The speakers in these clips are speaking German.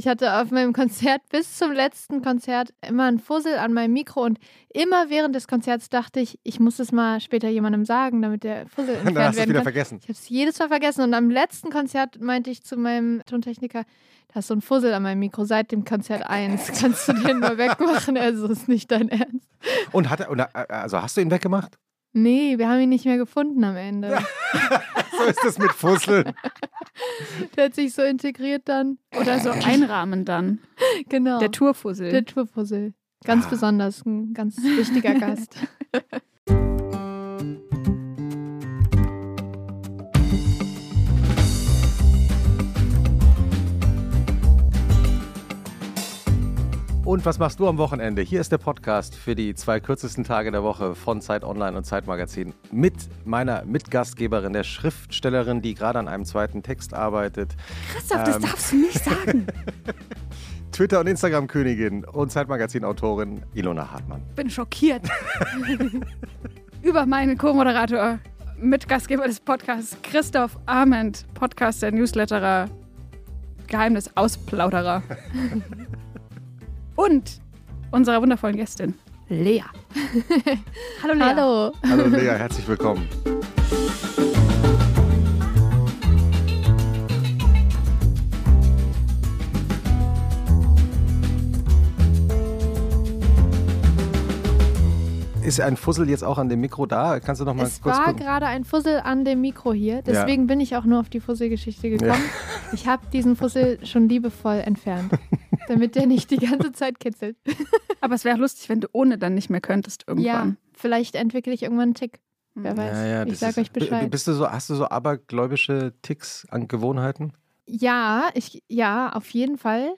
Ich hatte auf meinem Konzert bis zum letzten Konzert immer einen Fussel an meinem Mikro und immer während des Konzerts dachte ich, ich muss es mal später jemandem sagen, damit der Fussel entfernt Dann hast du es werden wieder kann. vergessen. Ich habe es jedes Mal vergessen und am letzten Konzert meinte ich zu meinem Tontechniker, da ist so ein Fussel an meinem Mikro seit dem Konzert 1. Kannst du den mal wegmachen? Also ist nicht dein Ernst. Und hat er, also hast du ihn weggemacht? Nee, wir haben ihn nicht mehr gefunden am Ende. So ist das mit Fusseln. Der hat sich so integriert dann. Oder so einrahmen dann. Genau. Der Tourfussel. Der Tourfussel. Ganz Ah. besonders, ein ganz wichtiger Gast. Und was machst du am Wochenende? Hier ist der Podcast für die zwei kürzesten Tage der Woche von Zeit Online und Zeitmagazin mit meiner Mitgastgeberin, der Schriftstellerin, die gerade an einem zweiten Text arbeitet, Christoph, das Ähm. darfst du nicht sagen. Twitter- und Instagram-Königin und Zeitmagazin-Autorin Ilona Hartmann. Ich bin schockiert. Über meinen Co-Moderator, Mitgastgeber des Podcasts, Christoph Arment, Podcaster, Newsletterer, Geheimnis-Ausplauderer. Und unserer wundervollen Gästin, Lea. Hallo Lea. Hallo. Hallo Lea, herzlich willkommen. Ist ein Fussel jetzt auch an dem Mikro da? Kannst du noch mal Es kurz war gucken? gerade ein Fussel an dem Mikro hier, deswegen bin ich auch nur auf die Fusselgeschichte gekommen. Ich habe diesen Fussel schon liebevoll entfernt, damit der nicht die ganze Zeit kitzelt. Aber es wäre lustig, wenn du ohne dann nicht mehr könntest Ja, irgendwann. vielleicht entwickle ich irgendwann einen Tick. Wer weiß. Ja, ja, ich das sag ist- euch Bescheid. Bist du so, hast du so abergläubische Ticks an Gewohnheiten? Ja, ich, ja, auf jeden Fall.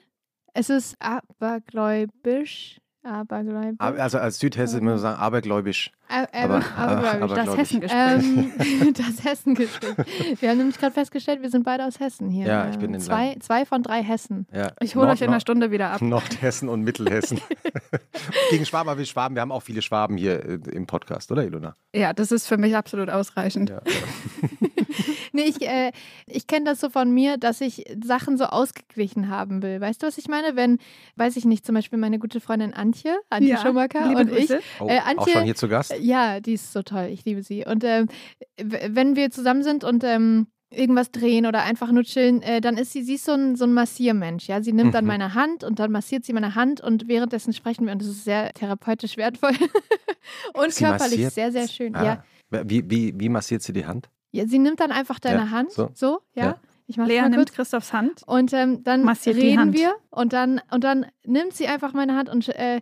Es ist abergläubisch. Abergläubisch. Aber- Also als Südhesse immer sagen abergläubisch. Ä- aber- aber, abergläubisch. aber- Das ich. Hessengespräch. Ähm, das Hessengespräch. Wir haben nämlich gerade festgestellt, wir sind beide aus Hessen hier. Ja, ich bin in zwei, Land. zwei von drei Hessen. Ja. Ich hole euch in einer Stunde wieder ab. Nordhessen und Mittelhessen. Gegen Schwaben, aber wir Schwaben, wir haben auch viele Schwaben hier äh, im Podcast, oder Ilona? Ja, das ist für mich absolut ausreichend. Ja. Nee, ich, äh, ich kenne das so von mir, dass ich Sachen so ausgeglichen haben will. Weißt du, was ich meine? Wenn, weiß ich nicht, zum Beispiel meine gute Freundin Antje, Antje Ja, Schumacher und ich. Grüße. Oh, Äh, auch Antje- schon hier zu Gast? Ja, die ist so toll. Ich liebe sie. Und ähm, wenn wir zusammen sind und ähm, irgendwas drehen oder einfach nur chillen, äh, dann ist sie, sie ist so ein, so ein Massiermensch. Ja? Sie nimmt dann Mhm. meine Hand und dann massiert sie meine Hand und währenddessen sprechen wir und das ist sehr therapeutisch wertvoll und Sie körperlich massiert? sehr, sehr schön. Ah. Ja. Wie, wie, wie massiert sie die Hand? ja, sie nimmt dann einfach deine Ja, Hand, so. so, ja. Ja. Ich mach's Lea mal nimmt. Christophs Hand. Und ähm, dann Massiert die reden Hand. wir und dann, und dann nimmt sie einfach meine Hand und äh,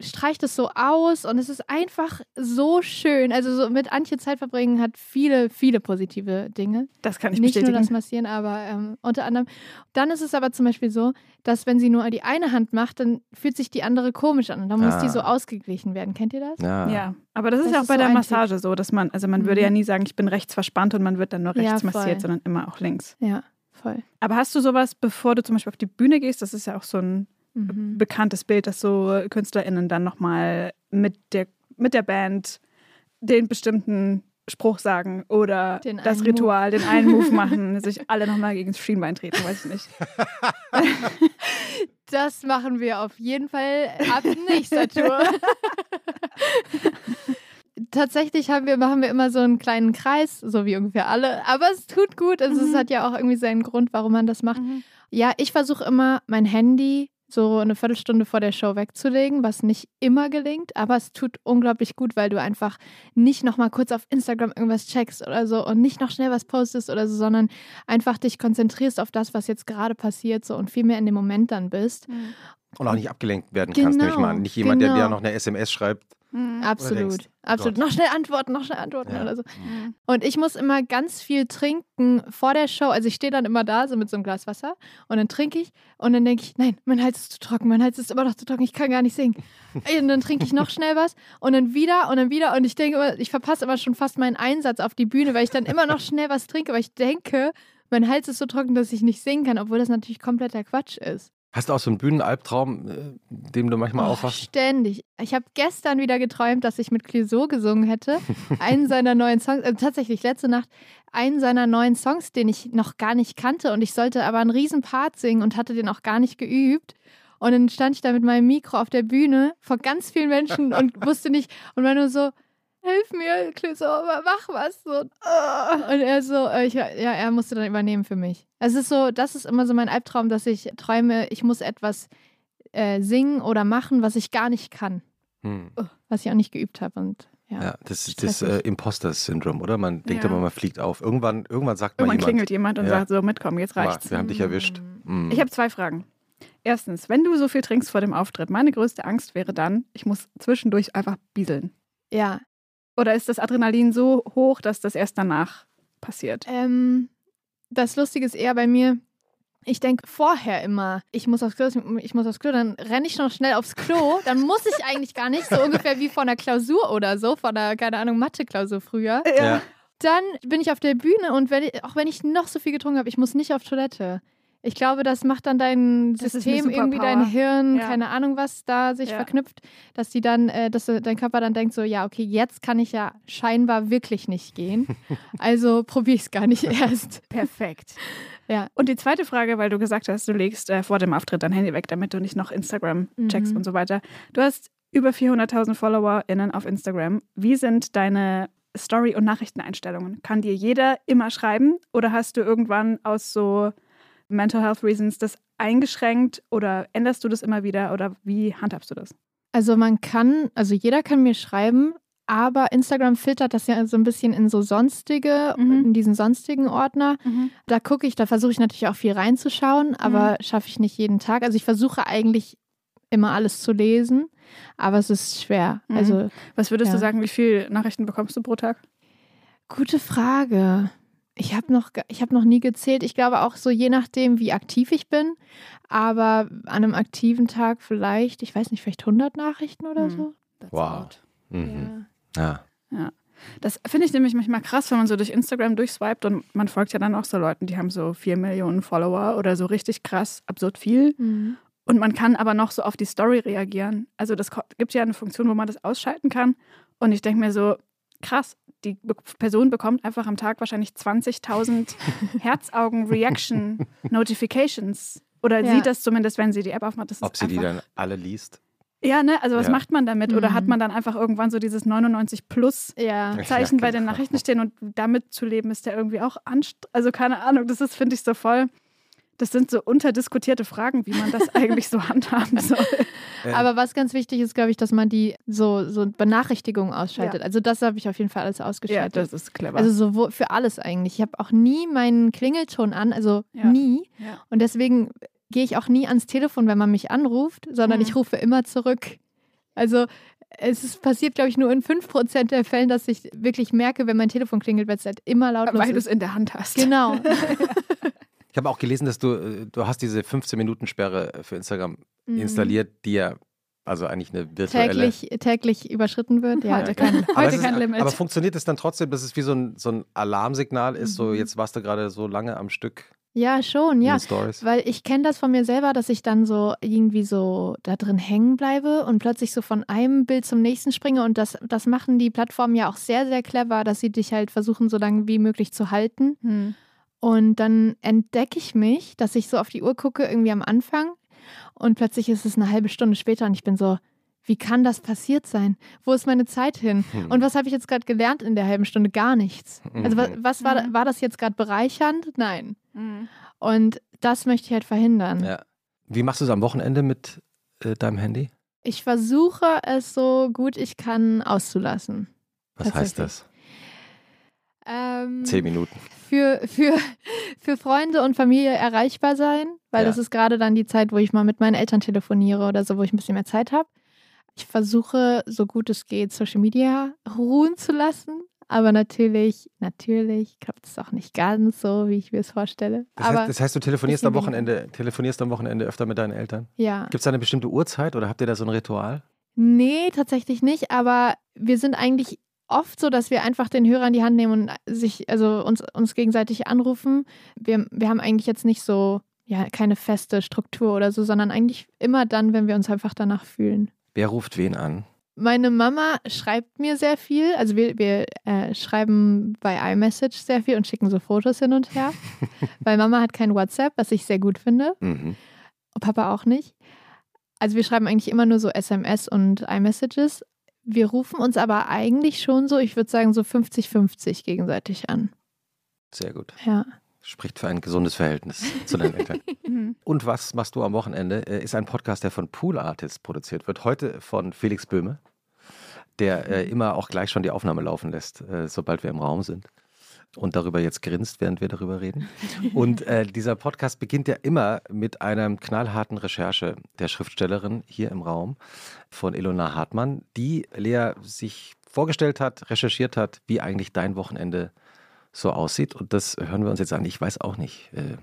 streicht es so aus und es ist einfach so schön. Also so mit Antje Zeit verbringen hat viele, viele positive Dinge. Das kann ich Nicht nur bestätigen. das Massieren, aber ähm, unter anderem. Dann ist es aber zum Beispiel so, dass wenn sie nur die eine Hand macht, dann fühlt sich die andere komisch an und dann muss Ah. die so ausgeglichen werden. Kennt ihr das? Ja. Ja, aber das ist Das ja auch ist bei so der Massage so, dass man, also man Mhm. würde ja nie sagen, ich bin rechts verspannt und man wird dann nur Ja, rechts voll. massiert, sondern immer auch links. Ja, voll. Aber hast du sowas, bevor du zum Beispiel auf die Bühne gehst, das ist ja auch so ein Mhm. bekanntes Bild, dass so KünstlerInnen dann nochmal mit der, mit der Band den bestimmten Spruch sagen oder Den das Ritual, den einen Move machen, sich alle nochmal gegen das Schienbein treten, weiß ich nicht. Das machen wir auf jeden Fall ab nächster Tour. Tatsächlich haben wir, machen wir immer so einen kleinen Kreis, so wie ungefähr alle. Aber es tut gut. Also es Mhm. hat ja auch irgendwie seinen Grund, warum man das macht. Ja, ich versuche immer, mein Handy so eine Viertelstunde vor der Show wegzulegen, was nicht immer gelingt, aber es tut unglaublich gut, weil du einfach nicht nochmal kurz auf Instagram irgendwas checkst oder so und nicht noch schnell was postest oder so, sondern einfach dich konzentrierst auf das, was jetzt gerade passiert so und viel mehr in dem Moment dann bist. Und auch nicht abgelenkt werden kannst, Genau, nämlich mal. Nicht jemand, der dir genau. noch eine SMS schreibt. Absolut. denkst, Absolut. Gott. Noch schnell antworten, noch schnell antworten Ja. oder so. Und ich muss immer ganz viel trinken vor der Show. Also ich stehe dann immer da, so mit so einem Glas Wasser und dann trinke ich und dann denke ich, nein, mein Hals ist zu trocken, mein Hals ist immer noch zu trocken, ich kann gar nicht singen. Und dann trinke ich noch schnell was und dann wieder und dann wieder und ich denke immer, ich verpasse immer schon fast meinen Einsatz auf die Bühne, weil ich dann immer noch schnell was trinke, weil ich denke, mein Hals ist so trocken, dass ich nicht singen kann, obwohl das natürlich kompletter Quatsch ist. Hast du auch so einen Bühnenalbtraum, äh, dem du manchmal Oh, aufwachst? Ständig. Ich habe gestern wieder geträumt, dass ich mit Clouseau gesungen hätte. Einen seiner neuen Songs, äh, tatsächlich letzte Nacht, einen seiner neuen Songs, den ich noch gar nicht kannte. Und ich sollte aber einen riesen Part singen und hatte den auch gar nicht geübt. Und dann stand ich da mit meinem Mikro auf der Bühne vor ganz vielen Menschen und wusste nicht, und war nur so, hilf mir, aber mach was. So, äh. und er so, äh, ich, ja, er musste dann übernehmen für mich. Es ist so, das ist immer so mein Albtraum, dass ich träume, ich muss etwas äh, singen oder machen, was ich gar nicht kann, Hm. was ich auch nicht geübt habe. Und ja. Ja, das ist das äh, Imposter-Syndrom, oder? Man denkt Ja. immer, man fliegt auf. Irgendwann, irgendwann sagt Irgendwann jemand, klingelt jemand und Ja. sagt so, mitkommen, jetzt "Guck mal, reicht's. wir haben dich erwischt. Hm. Ich habe zwei Fragen. Erstens, wenn du so viel trinkst vor dem Auftritt, meine größte Angst wäre dann, ich muss zwischendurch einfach bieseln. ja. Oder ist das Adrenalin so hoch, dass das erst danach passiert? Ähm, das Lustige ist eher bei mir, ich denke vorher immer, ich muss aufs Klo, ich muss aufs Klo, dann renne ich noch schnell aufs Klo, dann muss ich eigentlich gar nicht, so ungefähr wie vor einer Klausur oder so, vor einer, keine Ahnung, Mathe-Klausur früher. Ja. Dann bin ich auf der Bühne und wenn ich, auch wenn ich noch so viel getrunken habe, ich muss nicht auf Toilette. Ich glaube, das macht dann dein Das System irgendwie dein. Hirn, Ja. keine Ahnung was, da sich Ja. verknüpft, dass die dann, äh, dass dein Körper dann denkt so, ja, okay, jetzt kann ich ja scheinbar wirklich nicht gehen. Also probiere ich es gar nicht erst. Perfekt. Ja. Und die zweite Frage, weil du gesagt hast, du legst äh, vor dem Auftritt dein Handy weg, damit du nicht noch Instagram checkst Mhm. und so weiter. Du hast über 400.000 FollowerInnen auf Instagram. Wie sind deine Story- und Nachrichteneinstellungen? Kann dir jeder immer schreiben oder hast du irgendwann aus so Mental Health Reasons das eingeschränkt oder änderst du das immer wieder oder wie handhabst du das? Also man kann, also jeder kann mir schreiben, aber Instagram filtert das ja so ein bisschen in so sonstige, Mhm. in diesen sonstigen Ordner. Da gucke ich, da versuche ich natürlich auch viel reinzuschauen, aber schaffe ich nicht jeden Tag. Also ich versuche eigentlich immer alles zu lesen, aber es ist schwer. Mhm. Also Was würdest du Ja. sagen, wie viele Nachrichten bekommst du pro Tag? gute Frage. Ich habe noch, ich habe noch nie gezählt. Ich glaube auch so je nachdem, wie aktiv ich bin. Aber an einem aktiven Tag vielleicht, ich weiß nicht, vielleicht 100 Nachrichten oder Mhm. so. That's Wow. Mhm. Ja. Ja. Das finde ich nämlich manchmal krass, wenn man so durch Instagram durchswiped und man folgt ja dann auch so Leuten, die haben so vier Millionen Follower oder so richtig krass, absurd viel. Mhm. Und man kann aber noch so auf die Story reagieren. Also das gibt ja eine Funktion, wo man das ausschalten kann. Und ich denke mir so, krass, die Be Person bekommt einfach am Tag wahrscheinlich 20.000 Herzaugen-Reaction-Notifications. Oder Ja. sieht das zumindest, wenn sie die App aufmacht. Das ist Ob sie die dann alle liest? Ja, ne? Also was Ja. macht man damit? Oder Mhm. hat man dann einfach irgendwann so dieses 99 plus Ja. Zeichen Ja, bei den genau. Nachrichten stehen und damit zu leben ist ja irgendwie auch anstrengend. Also keine Ahnung, das ist, finde ich, so voll. Das sind so unterdiskutierte Fragen, wie man das eigentlich so handhaben soll. Äh, Aber was ganz wichtig ist, glaube ich, dass man die so, so Benachrichtigungen ausschaltet. Also das habe ich auf jeden Fall alles ausgeschaltet. ist clever. also so für alles eigentlich. Ich habe auch nie meinen Klingelton an, also Ja. nie. ja. Und deswegen gehe ich auch nie ans Telefon, wenn man mich anruft, sondern Mhm. ich rufe immer zurück. Also es ist passiert, glaube ich, nur in 5% der Fällen, dass ich wirklich merke, wenn mein Telefon klingelt, weil es halt immer lautlos Weil du es in der Hand hast. Genau. Ich habe auch gelesen, dass du, äh, du hast diese 15-Minuten-Sperre für Instagram Mhm. installiert, die ja also eigentlich eine virtuelle... täglich, täglich überschritten wird. Ja, Heute kein, Aber, heute kein ist, Limit. aber funktioniert es dann trotzdem, dass es wie so ein, so ein Alarmsignal ist, so Mhm. jetzt warst du gerade so lange am Stück ja schon, ja. Weil ich kenne das von mir selber, dass ich dann so irgendwie so da drin hängen bleibe und plötzlich so von einem Bild zum nächsten springe. Und das, das machen die Plattformen ja auch sehr, sehr clever, dass sie dich halt versuchen, so lange wie möglich zu halten. Hm. Und dann entdecke ich mich, dass ich so auf die Uhr gucke, irgendwie am Anfang. Und plötzlich ist es eine halbe Stunde später und ich bin so, wie kann das passiert sein? Wo ist meine Zeit hin? Hm. Und was habe ich jetzt gerade gelernt in der halben Stunde? Gar nichts. Also was, Mhm. was war, Mhm. war das jetzt gerade bereichernd? Nein. Hm. Und das möchte ich halt verhindern. Ja. Wie machst du es am Wochenende mit äh, deinem Handy? Ich versuche es so gut ich kann auszulassen. Was heißt das? Ähm, Zehn Minuten. für, für, für Freunde und Familie erreichbar sein, weil Ja. das ist gerade dann die Zeit, wo ich mal mit meinen Eltern telefoniere oder so, wo ich ein bisschen mehr Zeit habe. Ich versuche, so gut es geht, Social Media ruhen zu lassen. Aber natürlich, natürlich klappt es auch nicht ganz so, wie ich mir es vorstelle. Das, aber heißt, das heißt, du telefonierst am Wochenende, telefonierst am Wochenende öfter mit deinen Eltern? ja. Gibt es da eine bestimmte Uhrzeit oder habt ihr da so ein Ritual? Nee, tatsächlich nicht, aber wir sind eigentlich oft so, dass wir einfach den Hörer in die Hand nehmen und sich, also uns, uns gegenseitig anrufen. Wir, wir haben eigentlich jetzt nicht so ja, keine feste Struktur oder so, sondern eigentlich immer dann, wenn wir uns einfach danach fühlen. Wer ruft wen an? Meine Mama schreibt mir sehr viel. Also wir, wir äh, schreiben bei iMessage sehr viel und schicken so Fotos hin und her. weil Mama hat kein WhatsApp, was ich sehr gut finde. Mhm. Papa auch nicht. Also wir schreiben eigentlich immer nur so SMS und iMessages. Wir rufen uns aber eigentlich schon so, ich würde sagen, so 50-50 gegenseitig an. Sehr gut. Ja. Spricht für ein gesundes Verhältnis zu deinen Eltern. Mhm. Und was machst du am Wochenende? Äh, Ist ein Podcast, der von Pool Artists produziert wird. Heute von Felix Böhme, der äh, immer auch gleich schon die Aufnahme laufen lässt, äh, sobald wir im Raum sind. Und darüber jetzt grinst, während wir darüber reden. Und äh, dieser Podcast beginnt ja immer mit einer knallharten Recherche der Schriftstellerin hier im Raum von Ilona Hartmann, die Lea sich vorgestellt hat, recherchiert hat, wie eigentlich dein Wochenende so aussieht. Und das hören wir uns jetzt an. Ich weiß auch nicht, äh,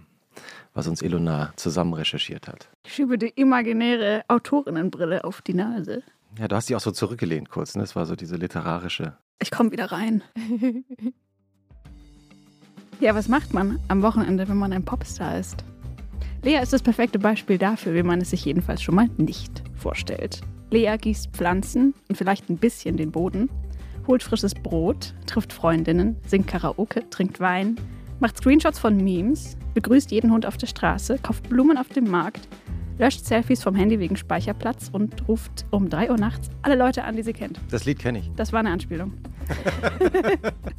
was uns Ilona zusammen recherchiert hat. Ich schiebe die imaginäre Autorinnenbrille auf die Nase. Ja, du hast dich auch so zurückgelehnt kurz. Ne? Das war so diese literarische. Ich komme wieder rein. Ja, was macht man am Wochenende, wenn man ein Popstar ist? Lea ist das perfekte Beispiel dafür, wie man es sich jedenfalls schon mal nicht vorstellt. Lea gießt Pflanzen und vielleicht ein bisschen den Boden, holt frisches Brot, trifft Freundinnen, singt Karaoke, trinkt Wein, macht Screenshots von Memes, begrüßt jeden Hund auf der Straße, kauft Blumen auf dem Markt, löscht Selfies vom Handy wegen Speicherplatz und ruft um 3 Uhr nachts alle Leute an, die sie kennt. Das Lied kenne ich. Das war eine Anspielung.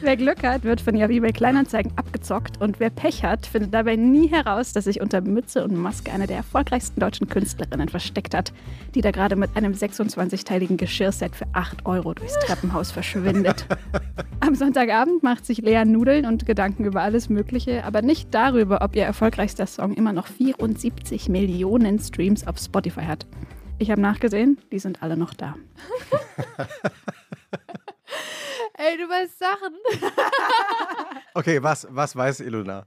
wer Glück hat, wird von auf eBay Kleinanzeigen abgezockt und wer Pech hat, findet dabei nie heraus, dass sich unter Mütze und Maske eine der erfolgreichsten deutschen Künstlerinnen versteckt hat, die da gerade mit einem 26-teiligen Geschirrset für 8 Euro durchs Treppenhaus verschwindet. Am Sonntagabend macht sich Lea Nudeln und Gedanken über alles Mögliche, aber nicht darüber, ob ihr erfolgreichster Song immer noch 74 Millionen Streams auf Spotify hat. Ich habe nachgesehen, die sind alle noch da. Ey, du weißt Sachen. Okay, was, was weiß Ilona?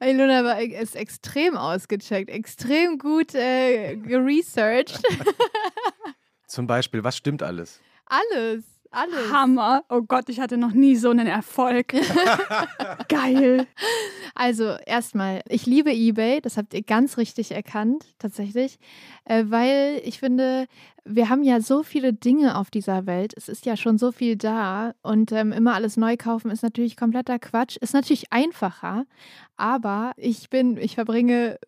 Ilona war, ist extrem ausgecheckt, extrem gut äh, geresearched. Zum Beispiel, was stimmt alles? Alles, alles. Hammer. Oh Gott, ich hatte noch nie so einen Erfolg. Geil. Also erstmal, ich liebe eBay, das habt ihr ganz richtig erkannt, tatsächlich, äh, weil ich finde, wir haben ja so viele Dinge auf dieser Welt, es ist ja schon so viel da und ähm, immer alles neu kaufen ist natürlich kompletter Quatsch, ist natürlich einfacher, aber ich bin, ich verbringe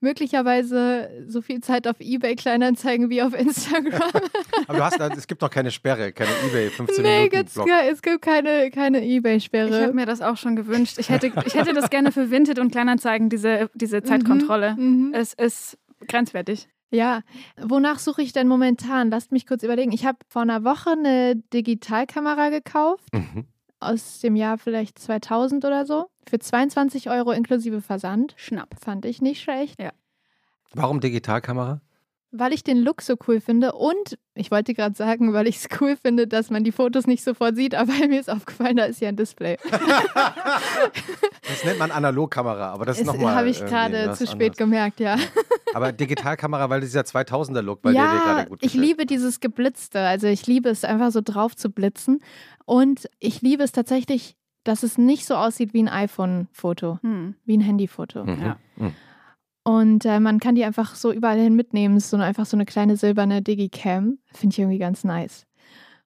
möglicherweise so viel Zeit auf eBay Kleinanzeigen wie auf Instagram. Aber du hast, es gibt noch keine Sperre, keine eBay 15 nee, Minuten gibt's, Block. gar- es gibt keine, keine Ich eBay-Sperre. habe mir das auch schon gewünscht. Ich hätte, ich hätte das gerne für Vinted und Kleinanzeigen, diese, diese Zeitkontrolle. Mhm. Es ist grenzwertig. Ja, wonach suche ich denn momentan? Lasst mich kurz überlegen. Ich habe vor einer Woche eine Digitalkamera gekauft, Mhm. aus dem Jahr vielleicht 2000 oder so, für 22 Euro inklusive Versand. Schnapp. Fand ich nicht schlecht, Warum Digitalkamera? weil ich den Look so cool finde und ich wollte gerade sagen, weil ich es cool finde, dass man die Fotos nicht sofort sieht, aber mir ist aufgefallen, da ist ja ein Display. Das nennt man Analogkamera, aber das ist Das nochmal. habe ich gerade zu spät gemerkt, ja. Aber Digitalkamera, weil dieser 2000er-Look bei dir dir ja, gerade gut ich gefällt. liebe dieses Geblitzte. Also ich liebe es einfach so drauf zu blitzen. Und ich liebe es tatsächlich, dass es nicht so aussieht wie ein iPhone-Foto, Hm. wie ein Handyfoto. Mhm. Ja. Mhm. Und äh, man kann die einfach so überall hin mitnehmen. Es ist so eine, einfach so eine kleine silberne Digicam. Finde ich irgendwie ganz nice.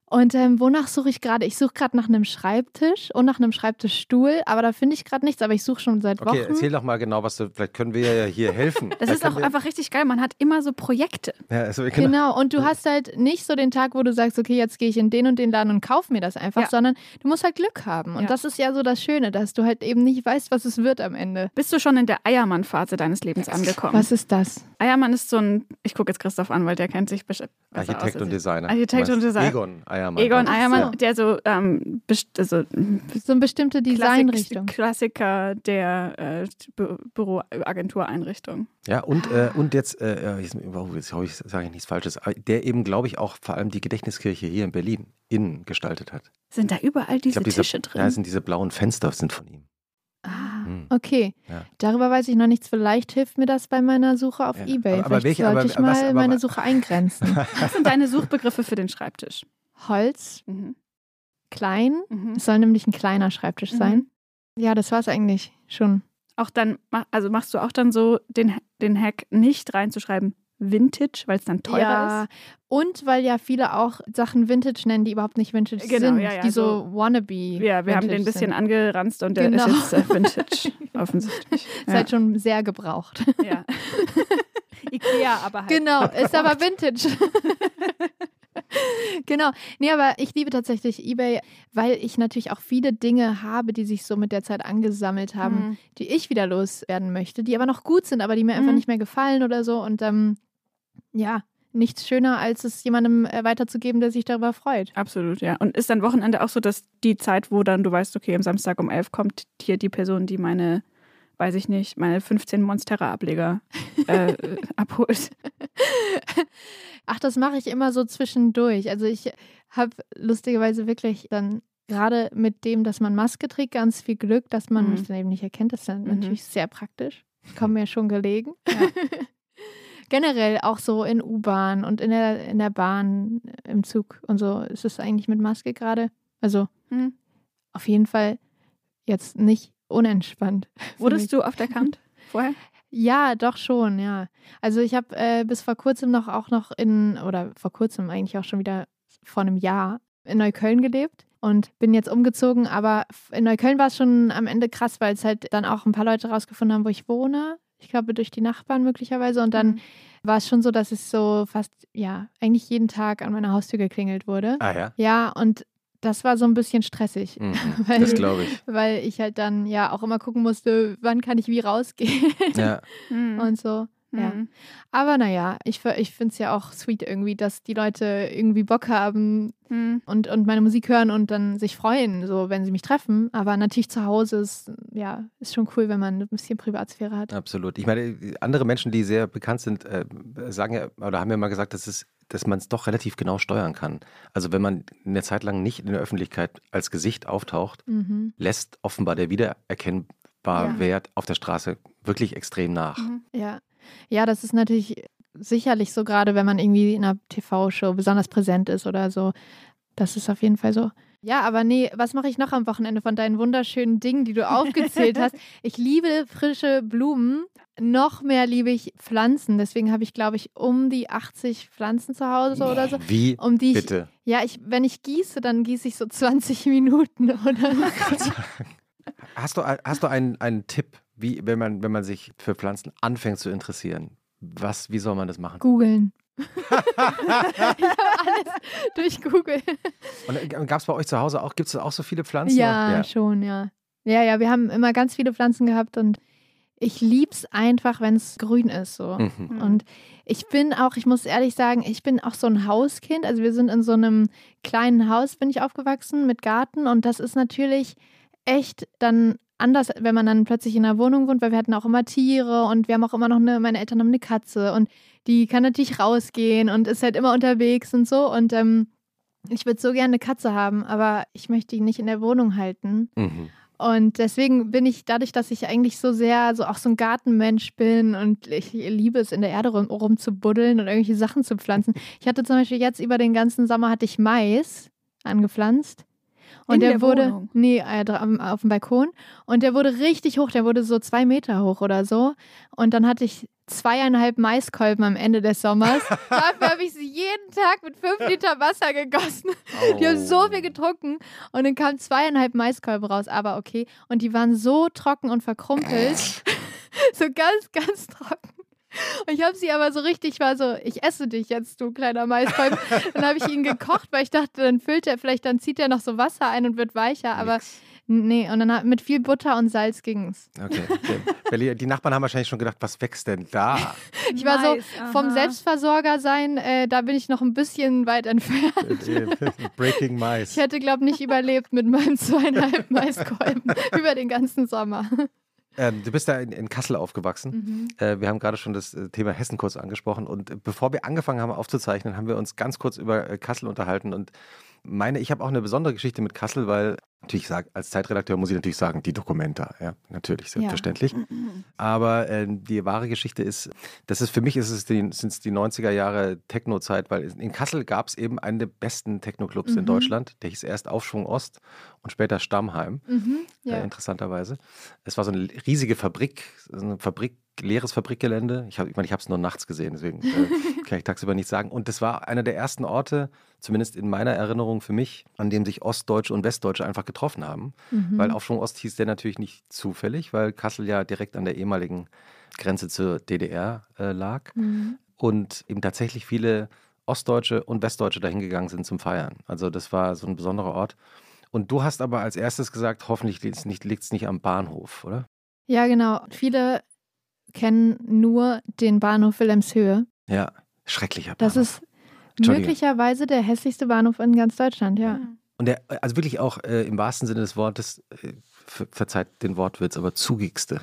Und ähm, wonach suche ich gerade? Ich suche gerade nach einem Schreibtisch und nach einem Schreibtischstuhl, aber da finde ich gerade nichts, aber ich suche schon seit Wochen. Okay, erzähl doch mal genau, was du. Vielleicht können wir ja hier helfen. Das Vielleicht ist auch einfach richtig geil. Man hat immer so Projekte. Ja, also, genau. Genau, und du hast halt nicht so den Tag, wo du sagst, okay, jetzt gehe ich in den und den Laden und kauf mir das einfach, Ja. sondern du musst halt Glück haben. Und Ja. das ist ja so das Schöne, dass du halt eben nicht weißt, was es wird am Ende. Bist du schon in der Eiermann-Phase deines Lebens angekommen? Was ist das? Eiermann ist so ein, ich gucke jetzt Christoph an, weil der kennt sich bestimmt besser Architekt aus und als ich. Designer. Architekt und Designer. Egon Eiermann. Egon Ach so. Eiermann, der so, ähm, best- also, So eine bestimmte Klassik, Designrichtung. Klassiker der äh, Bü Büroagentureinrichtung. Ja, und, äh, und jetzt, äh, jetzt, oh, jetzt hoffe ich, sage ich nichts Falsches, der eben, glaube ich, auch vor allem die Gedächtniskirche hier in Berlin innen gestaltet hat. Sind da überall diese glaube, diese, Tische drin? ja, sind diese blauen Fenster sind von ihm. ah. Hm. Okay, Ja. darüber weiß ich noch nichts. Vielleicht hilft mir das bei meiner Suche auf Ja, Ebay. aber- aber Vielleicht welche- sollte aber- ich mal was- aber meine Suche eingrenzen. Was sind deine Suchbegriffe für den Schreibtisch? Holz, Mhm. klein. Mhm. Es soll nämlich ein kleiner Schreibtisch Mhm. sein. Ja, das war es eigentlich schon. auch dann, also machst du auch dann so den, den Hack nicht reinzuschreiben, Vintage, weil es dann teurer ja, ist. Und weil ja viele auch Sachen Vintage nennen, die überhaupt nicht Vintage Genau, sind, ja, ja, die so, so- wannabe. Ja, wir haben den ein bisschen sind. angeranzt und der Genau. ist jetzt äh, Vintage, offensichtlich. Ist halt schon sehr gebraucht. ja. Ikea, aber halt. Genau, ist aber Vintage. genau. Nee, aber ich liebe tatsächlich eBay, weil ich natürlich auch viele Dinge habe, die sich so mit der Zeit angesammelt haben, Mhm. die ich wieder loswerden möchte, die aber noch gut sind, aber die mir einfach Mhm. nicht mehr gefallen oder so. Und ähm, ja, nichts schöner, als es jemandem äh, weiterzugeben, der sich darüber freut. Absolut, ja. Und ist dann Wochenende auch so, dass die Zeit, wo dann du weißt, okay, am Samstag um 11 kommt hier die Person, die meine, weiß ich nicht, meine 15 Monstera-Ableger äh, äh, abholt. Ach, das mache ich immer so zwischendurch. Also ich habe lustigerweise wirklich dann gerade mit dem, dass man Maske trägt, ganz viel Glück, dass man Mhm. mich dann eben nicht erkennt. Das ist dann Mhm. natürlich sehr praktisch. Kommt mir schon gelegen. Ja. Generell auch so in U-Bahn und in der, in der Bahn, im Zug und so ist es eigentlich mit Maske gerade. Also Hm. auf jeden Fall jetzt nicht unentspannt. Wurdest mich. du oft erkannt vorher? Ja, doch schon, ja. Also ich habe äh, bis vor kurzem noch auch noch in, oder vor kurzem eigentlich auch schon wieder vor einem Jahr in Neukölln gelebt und bin jetzt umgezogen, aber in Neukölln war es schon am Ende krass, weil es halt dann auch ein paar Leute rausgefunden haben, wo ich wohne. Ich glaube, durch die Nachbarn möglicherweise. Und dann Mhm. war es schon so, dass es so fast, ja, eigentlich jeden Tag an meiner Haustür geklingelt wurde. Ah ja, Ja, und das war so ein bisschen stressig. mhm. Weil- das glaube ich. Weil ich halt dann ja auch immer gucken musste, wann kann ich wie rausgehen Ja. Mhm. und so. Ja. Mhm. Aber naja, ich, ich finde es ja auch sweet irgendwie, dass die Leute irgendwie Bock haben Mhm. und, und meine Musik hören und dann sich freuen, so wenn sie mich treffen. Aber natürlich zu Hause ist, ja, ist schon cool, wenn man ein bisschen Privatsphäre hat. Absolut. Ich meine, andere Menschen, die sehr bekannt sind, äh, sagen ja oder haben ja mal gesagt, dass es dass man es doch relativ genau steuern kann. Also wenn man eine Zeit lang nicht in der Öffentlichkeit als Gesicht auftaucht, Mhm. lässt offenbar der wiedererkennbar Ja. Auf der Straße wirklich extrem nach. Mhm. Ja. Ja, das ist natürlich sicherlich so, gerade wenn man irgendwie in einer TV-Show besonders präsent ist oder so. Das ist auf jeden Fall so. Ja, aber nee, was mache ich noch am Wochenende von deinen wunderschönen Dingen, die du aufgezählt hast? Ich liebe frische Blumen. Noch mehr liebe ich Pflanzen. Deswegen habe ich, glaube ich, um die 80 Pflanzen zu Hause oder so. Wie Um die ich, bitte? ja, ich, wenn ich gieße, dann gieße ich so 20 Minuten oder Hast du, hast du einen, einen Tipp, wie, wenn man, wenn man sich für Pflanzen anfängt zu interessieren? Was, wie soll man das machen? googeln. ich habe alles durchgoogelt. Und gab es bei euch zu Hause auch, gibt es auch so viele Pflanzen? Ja, schon, ja. Ja, ja, wir haben immer ganz viele Pflanzen gehabt und ich lieb's einfach, wenn es grün ist. So. Mhm. Und ich bin auch, ich muss ehrlich sagen, ich bin auch so ein Hauskind. Also wir sind in so einem kleinen Haus, bin ich aufgewachsen mit Garten und das ist natürlich echt dann anders, wenn man dann plötzlich in einer Wohnung wohnt, weil wir hatten auch immer Tiere und wir haben auch immer noch eine, meine Eltern haben eine Katze und die kann natürlich rausgehen und ist halt immer unterwegs und so und ähm, ich würde so gerne eine Katze haben, aber ich möchte die nicht in der Wohnung halten. Mhm. Und deswegen bin ich, dadurch, dass ich eigentlich so sehr, so auch so ein Gartenmensch bin und ich liebe es, in der Erde rum, rumzubuddeln und irgendwelche Sachen zu pflanzen. Ich hatte zum Beispiel jetzt über den ganzen Sommer hatte ich Mais angepflanzt. Und In der, der wurde, Wohnung? nee, äh, auf dem Balkon. Und der wurde richtig hoch, der wurde so zwei Meter hoch oder so. Und dann hatte ich zweieinhalb Maiskolben am Ende des Sommers. Dafür habe ich sie jeden Tag mit fünf Liter Wasser gegossen. Die haben so Oh. viel getrunken und dann kamen zweieinhalb Maiskolben raus, aber okay. Und die waren so trocken und verkrumpelt. so ganz, ganz trocken. Und ich habe sie aber so richtig, ich war so, ich esse dich jetzt, du kleiner Maiskolben. dann habe ich ihn gekocht, weil ich dachte, dann füllt er, vielleicht dann zieht er noch so Wasser ein und wird weicher, aber Nix. nee. Und dann hat- mit viel Butter und Salz ging's. Okay. okay. Berlin- Die Nachbarn haben wahrscheinlich schon gedacht, was wächst denn da? Ich war so, Nice, vom aha. Selbstversorger sein, äh, da bin ich noch ein bisschen weit entfernt. Breaking Mais. Ich hätte, glaube ich, nicht überlebt mit meinen zweieinhalb Maiskolben über den ganzen Sommer. Ähm, du bist da in, in Kassel aufgewachsen. Mhm. Äh, wir haben gerade schon das äh, Thema Hessen kurz angesprochen. Und äh, bevor wir angefangen haben aufzuzeichnen, haben wir uns ganz kurz über äh, Kassel unterhalten. Und Meine, ich habe auch eine besondere Geschichte mit Kassel, weil natürlich sag, als Zeitredakteur muss ich natürlich sagen, die Dokumenta, ja, natürlich, selbstverständlich. Ja. Aber äh, die wahre Geschichte ist, das ist für mich ist es die, sind es die 90er Jahre Techno-Zeit, weil in Kassel gab es eben einen der besten Techno-Clubs mhm. in Deutschland. Der hieß erst Aufschwung Ost und später Stammheim, mhm, ja. äh, interessanterweise. Es war so eine riesige Fabrik, so eine Fabrik leeres Fabrikgelände. Ich, hab, ich meine, ich habe es nur nachts gesehen, deswegen äh, kann ich tagsüber nicht sagen. Und das war einer der ersten Orte, zumindest in meiner Erinnerung für mich, an dem sich Ostdeutsche und Westdeutsche einfach getroffen haben. Mhm. Weil Aufschwung Ost hieß der natürlich nicht zufällig, weil Kassel ja direkt an der ehemaligen Grenze zur DDR äh, lag. Mhm. Und eben tatsächlich viele Ostdeutsche und Westdeutsche dahin gegangen sind zum Feiern. Also das war so ein besonderer Ort. Und du hast aber als erstes gesagt, hoffentlich liegt es nicht, nicht am Bahnhof, oder? Ja, genau. Viele kennen nur den Bahnhof Wilhelmshöhe. Ja, schrecklicher Bahnhof. Das ist möglicherweise der hässlichste Bahnhof in ganz Deutschland, ja. Und der, also wirklich auch äh, im wahrsten Sinne des Wortes, äh, verzeiht den Wortwitz, aber zugigste.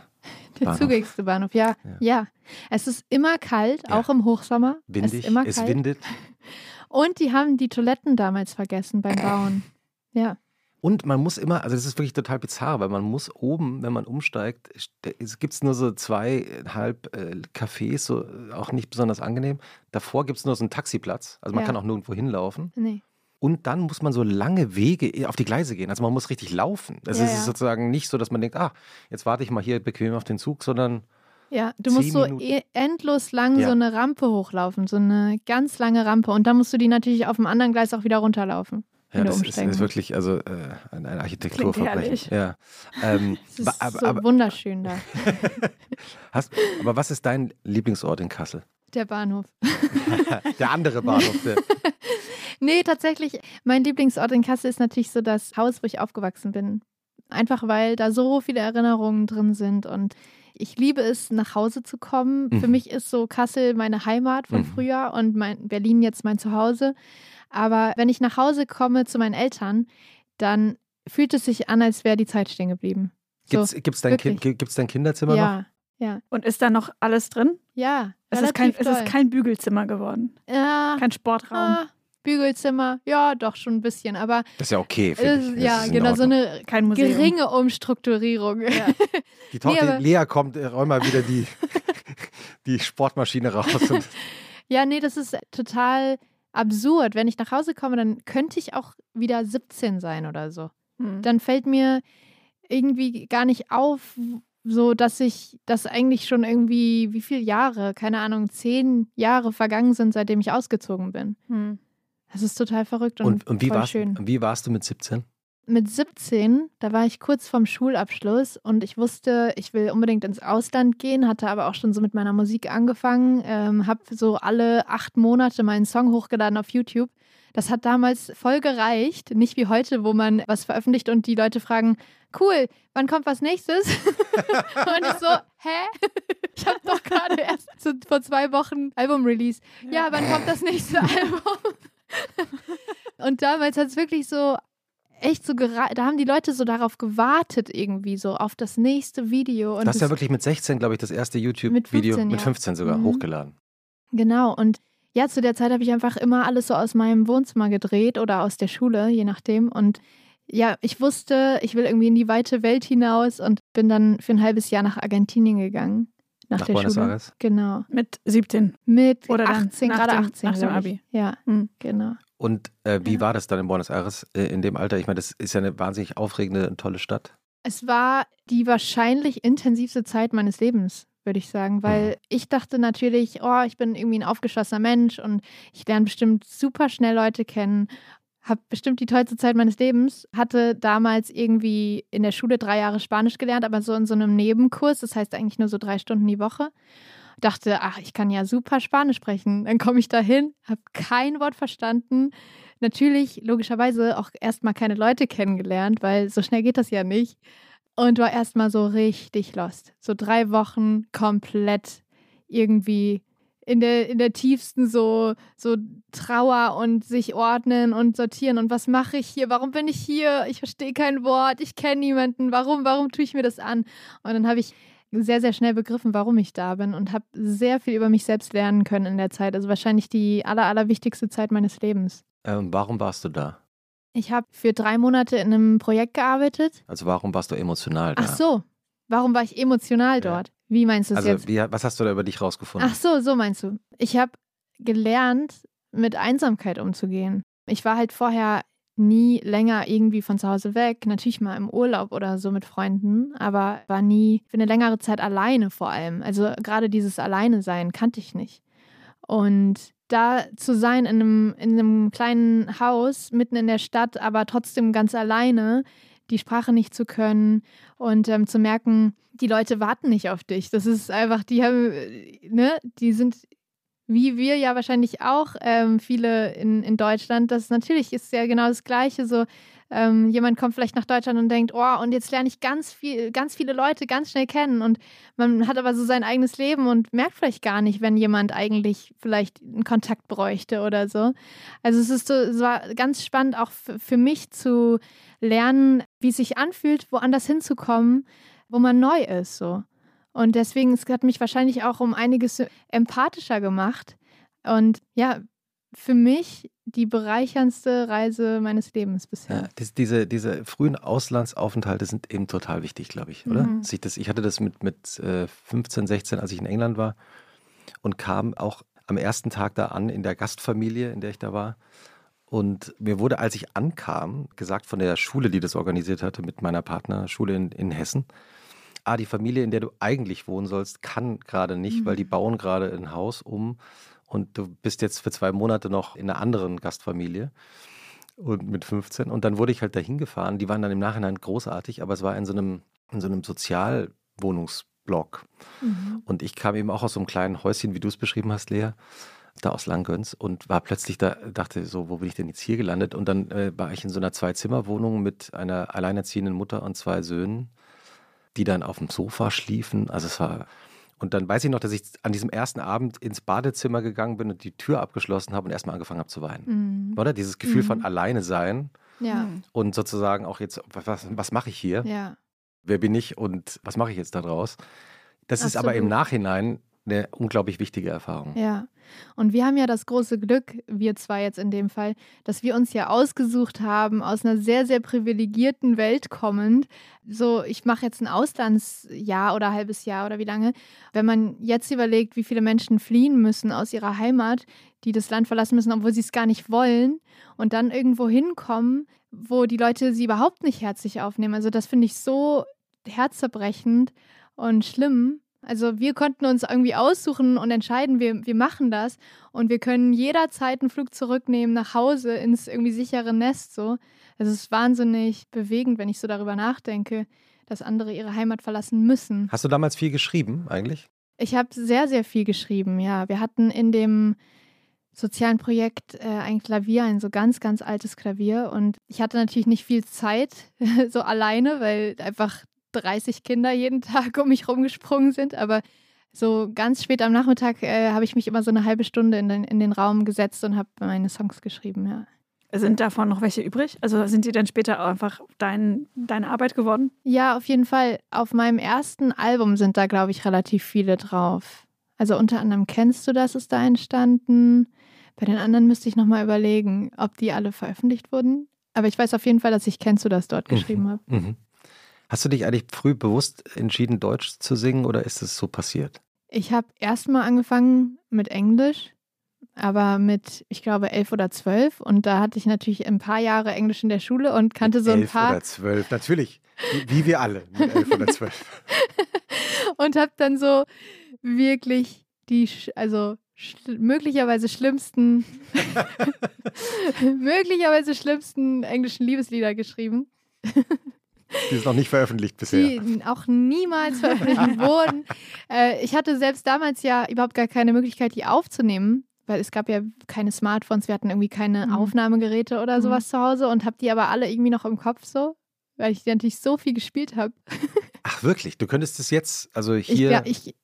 Der Bahnhof. zugigste Bahnhof, ja. ja. ja. Es ist immer kalt, ja. auch im Hochsommer. Windig, es, ist immer es windet. Und die haben die Toiletten damals vergessen beim Bauen. Ja. Und man muss immer, also das ist wirklich total bizarr, weil man muss oben, wenn man umsteigt, es gibt nur so zweieinhalb äh, Cafés, so auch nicht besonders angenehm. Davor gibt es nur so einen Taxiplatz, also man ja. kann auch nirgendwo hinlaufen. Nee. Und dann muss man so lange Wege auf die Gleise gehen. Also man muss richtig laufen. Es ja, ist ja. sozusagen nicht so, dass man denkt, ah, jetzt warte ich mal hier bequem auf den Zug, sondern ja, du musst so e endlos lang ja. so eine Rampe hochlaufen, so eine ganz lange Rampe. Und dann musst du die natürlich auf dem anderen Gleis auch wieder runterlaufen. Ja, das ist, ist, wirklich also äh, ein, ein Architekturverbrechen. Ja. Ähm, es ist aber, so aber, wunderschön da. hast, aber was ist dein Lieblingsort in Kassel? Der Bahnhof. der andere Bahnhof. Der. nee, tatsächlich, mein Lieblingsort in Kassel ist natürlich so das Haus, wo ich aufgewachsen bin. Einfach weil da so viele Erinnerungen drin sind und ich liebe es, nach Hause zu kommen. Mhm. Für mich ist so Kassel meine Heimat von mhm. früher und Berlin jetzt mein Zuhause. Aber wenn ich nach Hause komme zu meinen Eltern, dann fühlt es sich an, als wäre die Zeit stehen geblieben. So, Gibt es dein, kind, dein Kinderzimmer ja, noch? Ja. Und ist da noch alles drin? Ja. Es ist, kein, es ist kein Bügelzimmer geworden. Ja. Kein Sportraum. Ah, Bügelzimmer, ja, doch schon ein bisschen, aber. Das ist ja okay. Ist, ich. ja, genau, so eine geringe Umstrukturierung. Ja. Die Tochter nee, Lea kommt, äh, räum mal wieder die, die Sportmaschine raus. ja, nee, das ist total absurd. Wenn ich nach Hause komme, dann könnte ich auch wieder 17 sein oder so. Mhm. Dann fällt mir irgendwie gar nicht auf, so dass ich das eigentlich schon irgendwie, wie viele Jahre, keine Ahnung, zehn Jahre vergangen sind, seitdem ich ausgezogen bin. Mhm. Das ist total verrückt und, und, und wie voll warst, schön. Wie warst du mit 17? Mit 17, da war ich kurz vorm Schulabschluss und ich wusste, ich will unbedingt ins Ausland gehen, hatte aber auch schon so mit meiner Musik angefangen, ähm, habe so alle acht Monate meinen Song hochgeladen auf YouTube. Das hat damals voll gereicht, nicht wie heute, wo man was veröffentlicht und die Leute fragen, cool, wann kommt was nächstes? und ich so, hä? Ich habe doch gerade erst so vor zwei Wochen Album-Release. Ja, wann kommt das nächste Album? Und damals hat es wirklich so echt so da haben die Leute so darauf gewartet irgendwie so auf das nächste Video. Und das ist ja wirklich mit 16, glaube ich, das erste YouTube-Video mit, mit 15 sogar mhm. hochgeladen. Genau und ja, zu der Zeit habe ich einfach immer alles so aus meinem Wohnzimmer gedreht oder aus der Schule, je nachdem. Und ja, ich wusste, ich will irgendwie in die weite Welt hinaus und bin dann für ein halbes Jahr nach Argentinien gegangen. Nach, nach der Buenos Schule. Aires? Genau. Mit 17? Mit Oder 18, gerade 18. Nach dem Abi. Ja, mhm. genau. Und äh, wie ja. war das dann in Buenos Aires äh, in dem Alter? Ich meine, das ist ja eine wahnsinnig aufregende und tolle Stadt. Es war die wahrscheinlich intensivste Zeit meines Lebens, würde ich sagen, weil mhm. ich dachte natürlich, oh, ich bin irgendwie ein aufgeschlossener Mensch und ich lerne bestimmt super schnell Leute kennen, habe bestimmt die tollste Zeit meines Lebens, hatte damals irgendwie in der Schule drei Jahre Spanisch gelernt, aber so in so einem Nebenkurs, das heißt eigentlich nur so drei Stunden die Woche dachte, ach, ich kann ja super Spanisch sprechen. Dann komme ich da hin, habe kein Wort verstanden. Natürlich, logischerweise auch erstmal keine Leute kennengelernt, weil so schnell geht das ja nicht. Und war erstmal so richtig lost. So drei Wochen komplett irgendwie in der, in der tiefsten so, so Trauer und sich ordnen und sortieren. Und was mache ich hier? Warum bin ich hier? Ich verstehe kein Wort. Ich kenne niemanden. Warum? Warum tue ich mir das an? Und dann habe ich sehr, sehr schnell begriffen, warum ich da bin und habe sehr viel über mich selbst lernen können in der Zeit. Also wahrscheinlich die aller, allerwichtigste Zeit meines Lebens. Ähm, warum warst du da? Ich habe für drei Monate in einem Projekt gearbeitet. Also warum warst du emotional da? Ach so, warum war ich emotional dort? Ja. Wie meinst du es also, jetzt? Wie, was hast du da über dich rausgefunden? Ach so, so meinst du. Ich habe gelernt, mit Einsamkeit umzugehen. Ich war halt vorher nie länger irgendwie von zu Hause weg, natürlich mal im Urlaub oder so mit Freunden, aber war nie für eine längere Zeit alleine vor allem. Also gerade dieses Alleine sein kannte ich nicht. Und da zu sein in einem, in einem kleinen Haus mitten in der Stadt, aber trotzdem ganz alleine, die Sprache nicht zu können und ähm, zu merken, die Leute warten nicht auf dich. Das ist einfach, die haben, ne, die sind wie wir ja wahrscheinlich auch ähm, viele in, in Deutschland. Das natürlich ist ja genau das Gleiche. So, ähm, jemand kommt vielleicht nach Deutschland und denkt, oh, und jetzt lerne ich ganz viel, ganz viele Leute ganz schnell kennen und man hat aber so sein eigenes Leben und merkt vielleicht gar nicht, wenn jemand eigentlich vielleicht einen Kontakt bräuchte oder so. Also es ist so, es war ganz spannend auch für mich zu lernen, wie es sich anfühlt, woanders hinzukommen, wo man neu ist, so. Und deswegen, es hat mich wahrscheinlich auch um einiges empathischer gemacht. Und ja, für mich die bereicherndste Reise meines Lebens bisher. Ja, diese, diese frühen Auslandsaufenthalte sind eben total wichtig, glaube ich, oder? Mhm. Ich, das, ich hatte das mit, mit 15, äh, 16, als ich in England war und kam auch am ersten Tag da an in der Gastfamilie, in der ich da war. Und mir wurde, als ich ankam, gesagt von der Schule, die das organisiert hatte, mit meiner Partnerschule in, in Hessen, ah, die Familie, in der du eigentlich wohnen sollst, kann gerade nicht, mhm. weil die bauen gerade ein Haus um und du bist jetzt für zwei Monate noch in einer anderen Gastfamilie und mit 15 und dann wurde ich halt dahin gefahren. Die waren dann im Nachhinein großartig, aber es war in so einem, in so einem Sozialwohnungsblock. Mhm. Und ich kam eben auch aus so einem kleinen Häuschen, wie du es beschrieben hast, Lea, da aus Langgöns und war plötzlich da, dachte so, wo bin ich denn jetzt hier gelandet? Und dann äh, war ich in so einer Zwei-Zimmer-Wohnung mit einer alleinerziehenden Mutter und zwei Söhnen die dann auf dem Sofa schliefen. Also es war. Und dann weiß ich noch, dass ich an diesem ersten Abend ins Badezimmer gegangen bin und die Tür abgeschlossen habe und erstmal angefangen habe zu weinen. Mhm. Oder? Dieses Gefühl mhm. von alleine sein. Ja. Und sozusagen auch jetzt, was, was mache ich hier? Ja. Wer bin ich und was mache ich jetzt daraus? Das Absolut. ist aber im Nachhinein eine unglaublich wichtige Erfahrung. Ja. Und wir haben ja das große Glück, wir zwei jetzt in dem Fall, dass wir uns ja ausgesucht haben, aus einer sehr, sehr privilegierten Welt kommend. So, ich mache jetzt ein Auslandsjahr oder halbes Jahr oder wie lange. Wenn man jetzt überlegt, wie viele Menschen fliehen müssen aus ihrer Heimat, die das Land verlassen müssen, obwohl sie es gar nicht wollen und dann irgendwo hinkommen, wo die Leute sie überhaupt nicht herzlich aufnehmen. Also das finde ich so herzzerbrechend und schlimm. Also wir konnten uns irgendwie aussuchen und entscheiden, wir, wir machen das und wir können jederzeit einen Flug zurücknehmen nach Hause ins irgendwie sichere Nest so. Es ist wahnsinnig bewegend, wenn ich so darüber nachdenke, dass andere ihre Heimat verlassen müssen. Hast du damals viel geschrieben eigentlich? Ich habe sehr, sehr viel geschrieben, ja. Wir hatten in dem sozialen Projekt äh, ein Klavier, ein so ganz, ganz altes Klavier. Und ich hatte natürlich nicht viel Zeit so alleine, weil einfach 30 Kinder jeden Tag um mich rumgesprungen sind, aber so ganz spät am Nachmittag äh, habe ich mich immer so eine halbe Stunde in den, in den Raum gesetzt und habe meine Songs geschrieben, ja. Sind davon noch welche übrig? Also sind die dann später einfach dein, deine Arbeit geworden? Ja, auf jeden Fall. Auf meinem ersten Album sind da, glaube ich, relativ viele drauf. Also unter anderem Kennst du das ist da entstanden. Bei den anderen müsste ich nochmal überlegen, ob die alle veröffentlicht wurden. Aber ich weiß auf jeden Fall, dass ich Kennst du das dort geschrieben mhm. habe. Mhm. Hast du dich eigentlich früh bewusst entschieden, Deutsch zu singen oder ist es so passiert? Ich habe erstmal angefangen mit Englisch, aber mit, ich glaube, elf oder zwölf. Und da hatte ich natürlich ein paar Jahre Englisch in der Schule und kannte mit so ein paar. Elf oder zwölf, natürlich. Wie, wie wir alle mit elf oder zwölf. und habe dann so wirklich die, also schl möglicherweise schlimmsten, möglicherweise schlimmsten englischen Liebeslieder geschrieben. Die ist noch nicht veröffentlicht bisher. Die auch niemals veröffentlicht wurden. Äh, ich hatte selbst damals ja überhaupt gar keine Möglichkeit, die aufzunehmen, weil es gab ja keine Smartphones, wir hatten irgendwie keine mhm. Aufnahmegeräte oder mhm. sowas mhm. zu Hause und habe die aber alle irgendwie noch im Kopf so, weil ich natürlich so viel gespielt habe. Ach wirklich? Du könntest es jetzt, also hier. Ich, ja, ich,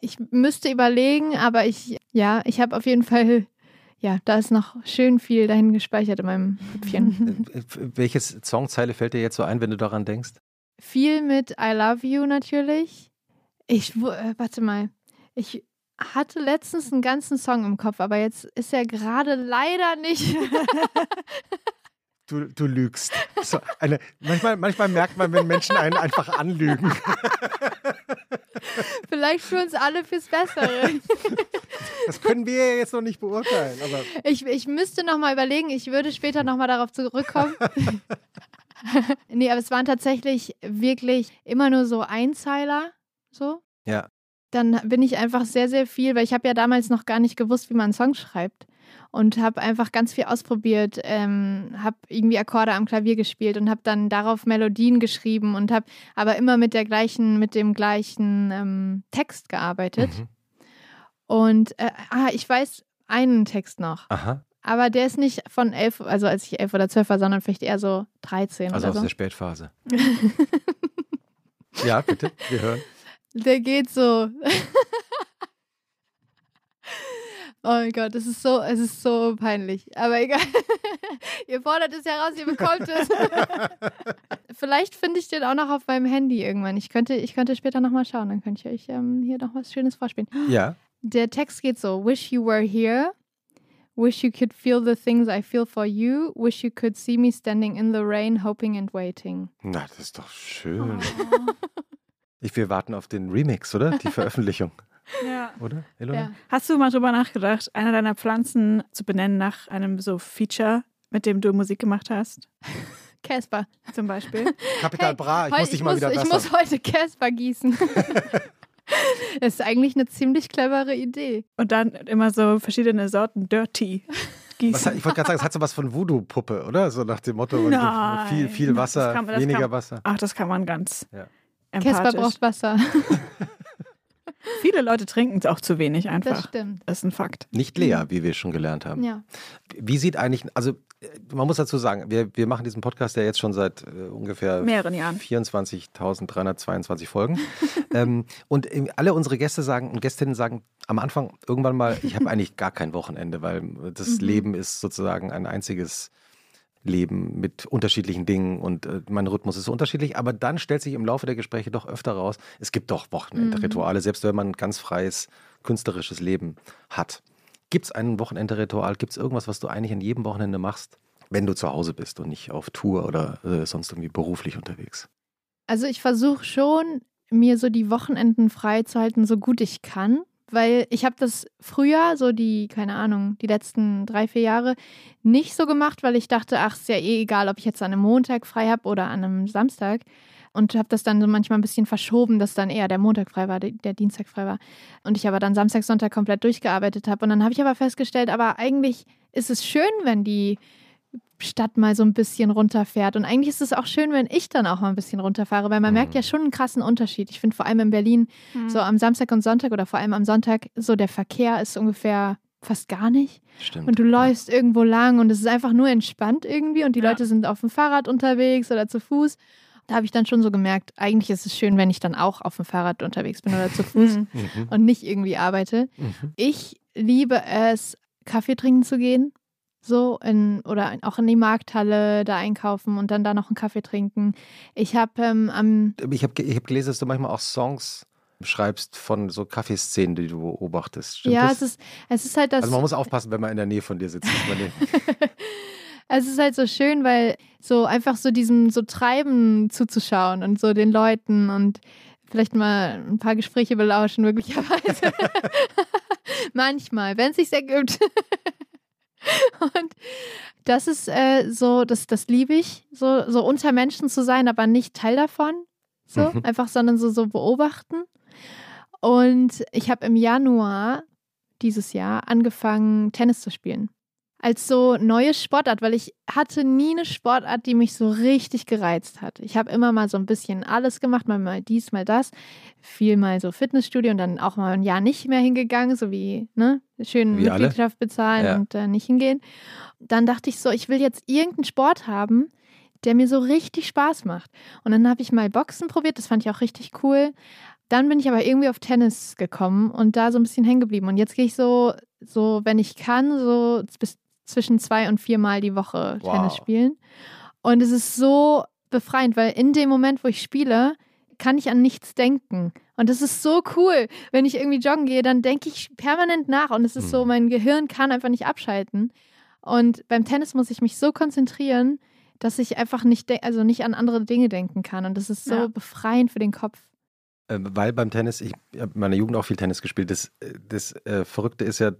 ich müsste überlegen, aber ich, ja, ich habe auf jeden Fall ja, da ist noch schön viel dahin gespeichert in meinem Köpfchen. Welches Songzeile fällt dir jetzt so ein, wenn du daran denkst? Viel mit I Love You natürlich. Ich, äh, warte mal, ich hatte letztens einen ganzen Song im Kopf, aber jetzt ist er gerade leider nicht. Du, du lügst. So eine, manchmal, manchmal merkt man, wenn Menschen einen einfach anlügen. Vielleicht für uns alle fürs Bessere. Das können wir ja jetzt noch nicht beurteilen. Aber Ich, ich müsste noch mal überlegen, ich würde später noch mal darauf zurückkommen. nee, aber es waren tatsächlich wirklich immer nur so Einzeiler, so. Ja. Dann bin ich einfach sehr, sehr viel, weil ich habe ja damals noch gar nicht gewusst, wie man einen Song schreibt. Und habe einfach ganz viel ausprobiert, ähm, habe irgendwie Akkorde am Klavier gespielt und habe dann darauf Melodien geschrieben und habe aber immer mit der gleichen, mit dem gleichen ähm, Text gearbeitet. Mhm. Und äh, ah, ich weiß einen Text noch. Aha. Aber der ist nicht von elf, also als ich elf oder zwölf war, sondern vielleicht eher so 13 Also aus oder der so. Spätphase. ja, bitte, wir hören. Der geht so. oh mein Gott, es ist so, es ist so peinlich. Aber egal. ihr fordert es ja raus, ihr bekommt es. Vielleicht finde ich den auch noch auf meinem Handy irgendwann. Ich könnte, ich könnte später nochmal schauen, dann könnte ich euch ähm, hier noch was Schönes vorspielen. Ja. Der Text geht so: Wish you were here. Wish you could feel the things I feel for you. Wish you could see me standing in the rain, hoping and waiting. Na, das ist doch schön. Ich, wir warten auf den Remix, oder? Die Veröffentlichung, Ja. oder? Ja. Hast du mal drüber nachgedacht, eine deiner Pflanzen zu benennen nach einem so Feature, mit dem du Musik gemacht hast? Casper. Zum Beispiel? Kapital Hey, Bra, ich muss dich mal wieder ich besser. muss heute Casper gießen. das ist eigentlich eine ziemlich clevere Idee. Und dann immer so verschiedene Sorten Dirty Was, ich wollte gerade sagen, es hat so was von Voodoo-Puppe, oder? So nach dem Motto, Nein. viel, viel Das Wasser, kann weniger kann- Wasser. Ach, das kann man ganz Ja. Casper braucht Wasser. Viele Leute trinken es auch zu wenig Das einfach. stimmt. Das ist ein Fakt. Nicht Lea, wie wir schon gelernt haben. Ja. Wie sieht eigentlich, also äh, man muss dazu sagen, wir, wir machen diesen Podcast ja jetzt schon seit äh, ungefähr Mehreren Jahren. 24.322 Folgen. ähm, und ähm, alle unsere Gäste sagen und Gästinnen sagen am Anfang irgendwann mal, ich habe eigentlich gar kein Wochenende, weil das Mhm. Leben ist sozusagen ein einziges Leben mit unterschiedlichen Dingen und äh, mein Rhythmus ist so unterschiedlich. Aber dann stellt sich im Laufe der Gespräche doch öfter raus, es gibt doch Wochenendrituale, selbst wenn man ein ganz freies, künstlerisches Leben hat. Gibt es ein Wochenendritual? Gibt es irgendwas, was du eigentlich an jedem Wochenende machst, wenn du zu Hause bist und nicht auf Tour oder äh, sonst irgendwie beruflich unterwegs? Also ich versuche schon, mir so die Wochenenden freizuhalten, so gut ich kann. Weil ich habe das früher, so die, keine Ahnung, die letzten drei, vier Jahre, nicht so gemacht, weil ich dachte, ach, ist ja eh egal, ob ich jetzt an einem Montag frei habe oder an einem Samstag. Und habe das dann so manchmal ein bisschen verschoben, dass dann eher der Montag frei war, der Dienstag frei war. Und ich aber dann Samstag, Sonntag komplett durchgearbeitet habe. Und dann habe ich aber festgestellt, aber eigentlich ist es schön, wenn die Stadt mal so ein bisschen runterfährt. Und eigentlich ist es auch schön, wenn ich dann auch mal ein bisschen runterfahre, weil man Mhm. merkt ja schon einen krassen Unterschied. Ich finde vor allem in Berlin, so am Samstag und Sonntag oder vor allem am Sonntag, so der Verkehr ist ungefähr fast gar nicht. Stimmt. Und du läufst irgendwo lang und es ist einfach nur entspannt irgendwie und die Ja. Leute sind auf dem Fahrrad unterwegs oder zu Fuß. Da habe ich dann schon so gemerkt, eigentlich ist es schön, wenn ich dann auch auf dem Fahrrad unterwegs bin oder zu Fuß Mhm. Mhm. und nicht irgendwie arbeite. Mhm. Ich liebe es, Kaffee trinken zu gehen. So in, oder auch in die Markthalle da einkaufen und dann da noch einen Kaffee trinken. Ich habe ähm, am Ich habe ich hab gelesen, dass du manchmal auch Songs schreibst von so Kaffeeszenen, die du beobachtest. Stimmt ja, das? es ist, es ist halt das. also man muss aufpassen, wenn man in der Nähe von dir sitzt. es ist halt so schön, weil so einfach so diesem so Treiben zuzuschauen und so den Leuten und vielleicht mal ein paar Gespräche belauschen, möglicherweise. Manchmal, wenn es sich ergibt. und das ist äh, so, das, das liebe ich, so, so unter Menschen zu sein, aber nicht Teil davon. So, Mhm. einfach, sondern so, so beobachten. Und ich habe im Januar dieses Jahr angefangen, Tennis zu spielen. Als so neue Sportart, weil ich hatte nie eine Sportart, die mich so richtig gereizt hat. Ich habe immer mal so ein bisschen alles gemacht, mal, mal dies, mal das. Viel mal so Fitnessstudio und dann auch mal ein Jahr nicht mehr hingegangen, so wie, ne, schön Wie alle. Mitgliedschaft bezahlen Ja. und äh, nicht hingehen. Dann dachte ich so, ich will jetzt irgendeinen Sport haben, der mir so richtig Spaß macht. Und dann habe ich mal Boxen probiert, das fand ich auch richtig cool. Dann bin ich aber irgendwie auf Tennis gekommen und da so ein bisschen hängen geblieben. Und jetzt gehe ich so, so, wenn ich kann, so bis zwischen zwei und viermal die Woche Wow. Tennis spielen. Und es ist so befreiend, weil in dem Moment, wo ich spiele, kann ich an nichts denken. Und das ist so cool. Wenn ich irgendwie joggen gehe, dann denke ich permanent nach und es ist so, Mhm. mein Gehirn kann einfach nicht abschalten. Und beim Tennis muss ich mich so konzentrieren, dass ich einfach nicht, also nicht an andere Dinge denken kann. Und das ist so Ja. befreiend für den Kopf. Äh, weil beim Tennis, ich habe in meiner Jugend auch viel Tennis gespielt, das, äh, das äh, Verrückte ist ja,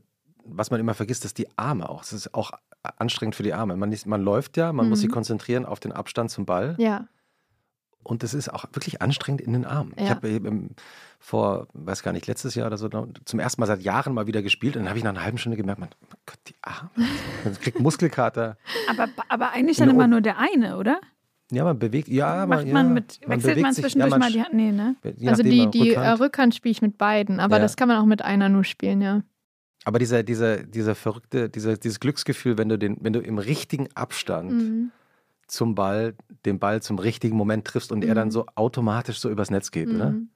was man immer vergisst, dass die Arme auch. Es ist auch anstrengend für die Arme. Man, ist, man läuft ja, man muss sich Mhm. konzentrieren auf den Abstand zum Ball. Ja. Und es ist auch wirklich anstrengend in den Armen. Ich Ja. habe eben vor, weiß gar nicht, letztes Jahr oder so, zum ersten Mal seit Jahren mal wieder gespielt. Und dann habe ich nach einer halben Stunde gemerkt, man, oh Gott, die Arme. Man kriegt Muskelkater. Aber, aber eigentlich dann immer nur der eine, oder? Ja, man bewegt, ja, Macht ja, man mit, wechselt man sich- zwischendurch ja, man mal die Hand? Nee, ne? also die, man die Rückhand. Rückhand, Rückhand spiele ich mit beiden, aber Ja. das kann man auch mit einer nur spielen, ja. Aber dieser, dieser, dieser verrückte, dieser, dieses Glücksgefühl, wenn du den, wenn du im richtigen Abstand Mhm. zum Ball, den Ball zum richtigen Moment triffst und er dann Mhm. so automatisch so übers Netz geht, oder? Mhm.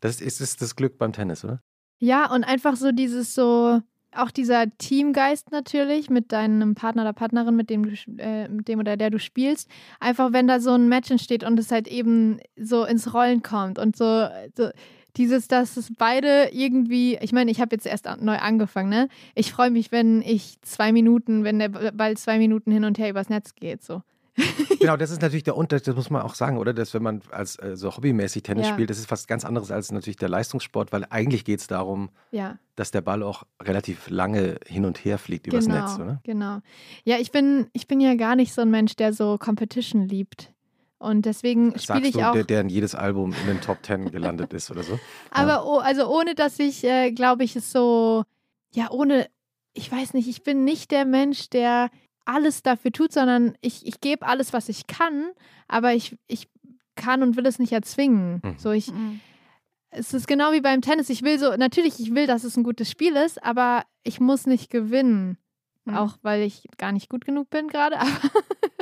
Das ist, ist das Glück beim Tennis, oder? Ja, und einfach so dieses so, auch dieser Teamgeist natürlich mit deinem Partner oder Partnerin, mit dem du, äh, mit dem oder der du spielst. Einfach, wenn da so ein Match entsteht und es halt eben so ins Rollen kommt und so, so dieses, dass es beide irgendwie, ich meine, ich habe jetzt erst neu angefangen, ne? Ich freue mich, wenn ich zwei Minuten, wenn der Ball zwei Minuten hin und her übers Netz geht, so. Genau, das ist natürlich der Unterschied, das muss man auch sagen, oder? Dass wenn man als äh, so hobbymäßig Tennis Ja. spielt, das ist was ganz anderes als natürlich der Leistungssport, weil eigentlich geht es darum, Ja. dass der Ball auch relativ lange hin und her fliegt übers genau, Netz, oder? Genau. Ja, ich bin, ich bin ja gar nicht so ein Mensch, der so Competition liebt. Und deswegen spiele ich du, auch. der, der in jedes Album in den Top Ten gelandet ist oder so. Aber oh, also ohne, dass ich, äh, glaube ich, es so, ja, ohne, ich weiß nicht, ich bin nicht der Mensch, der alles dafür tut, sondern ich, ich gebe alles, was ich kann, aber ich, ich kann und will es nicht erzwingen. Mhm. So, ich, Mhm. es ist genau wie beim Tennis. Ich will so, natürlich, ich will, dass es ein gutes Spiel ist, aber ich muss nicht gewinnen. Mhm. Auch weil ich gar nicht gut genug bin gerade. Aber,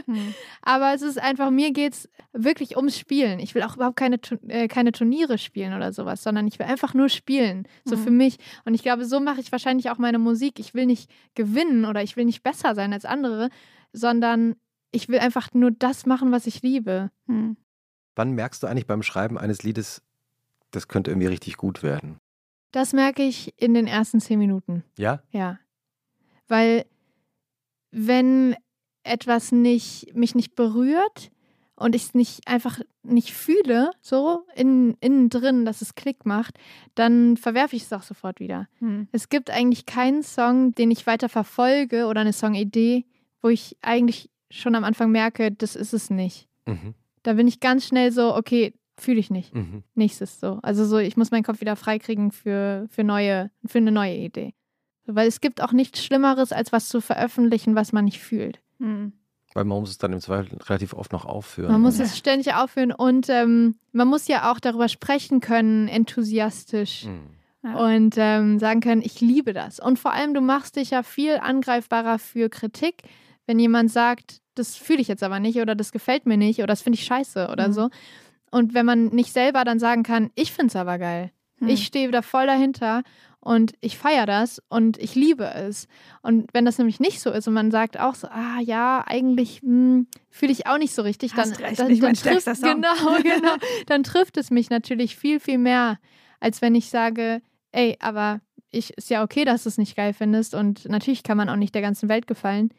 Mhm. aber es ist einfach, mir geht es wirklich ums Spielen. Ich will auch überhaupt keine, äh, keine Turniere spielen oder sowas, sondern ich will einfach nur spielen. So Mhm. für mich. Und ich glaube, so mache ich wahrscheinlich auch meine Musik. Ich will nicht gewinnen oder ich will nicht besser sein als andere, sondern ich will einfach nur das machen, was ich liebe. Mhm. Wann merkst du eigentlich beim Schreiben eines Liedes, das könnte irgendwie richtig gut werden? Das merke ich in den ersten zehn Minuten. Ja? Ja. Weil wenn etwas nicht, mich nicht berührt und ich es nicht einfach nicht fühle, so in, innen drin, dass es Klick macht, dann verwerfe ich es auch sofort wieder. Mhm. Es gibt eigentlich keinen Song, den ich weiter verfolge oder eine Songidee, wo ich eigentlich schon am Anfang merke, das ist es nicht. Mhm. Da bin ich ganz schnell so, okay, fühle ich nicht. Mhm. Nächstes so. Also so, ich muss meinen Kopf wieder freikriegen für, für neue, für eine neue Idee. Weil es gibt auch nichts Schlimmeres, als was zu veröffentlichen, was man nicht fühlt. Mhm. Weil man muss es dann im Zweifel relativ oft noch aufführen. Man muss Und- es ständig aufführen und ähm, man muss ja auch darüber sprechen können, enthusiastisch. Mhm. Ja. Und ähm, sagen können, ich liebe das. Und vor allem, du machst dich ja viel angreifbarer für Kritik, wenn jemand sagt, das fühle ich jetzt aber nicht oder das gefällt mir nicht oder das finde ich scheiße oder Mhm. so. Und wenn man nicht selber dann sagen kann, ich finde es aber geil. Mhm. Ich stehe da voll dahinter und ich feiere das und ich liebe es. Und wenn das nämlich nicht so ist und man sagt auch so, ah ja, eigentlich hm, fühle ich auch nicht so richtig, dann, recht, dann, nicht dann mein trifft, genau, genau, dann trifft es mich natürlich viel, viel mehr, als wenn ich sage, ey, aber ich ist ja okay, dass du es nicht geil findest und natürlich kann man auch nicht der ganzen Welt gefallen,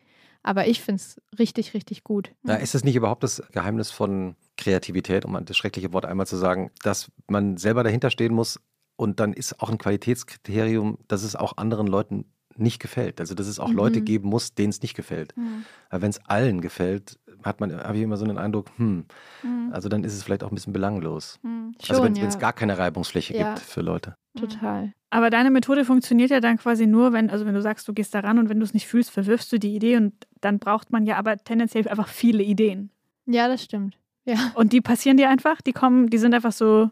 aber ich finde es richtig, richtig gut. Na, ist das nicht überhaupt das Geheimnis von Kreativität, um das schreckliche Wort einmal zu sagen, dass man selber dahinter stehen muss und dann ist auch ein Qualitätskriterium, dass es auch anderen Leuten nicht gefällt. Also dass es auch Mhm. Leute geben muss, denen es nicht gefällt. Mhm. Weil wenn es allen gefällt, hat man, habe ich immer so den Eindruck, hm, Mhm. also dann ist es vielleicht auch ein bisschen belanglos. Mhm. also wenn Schon, es ja, gar keine Reibungsfläche Ja. gibt für Leute. total. Aber deine Methode funktioniert ja dann quasi nur, wenn, also wenn du sagst, du gehst da ran und wenn du es nicht fühlst, verwirfst du die Idee und dann braucht man ja aber tendenziell einfach viele Ideen. Ja, das stimmt. Ja. Und die passieren dir einfach, die kommen, die sind einfach so.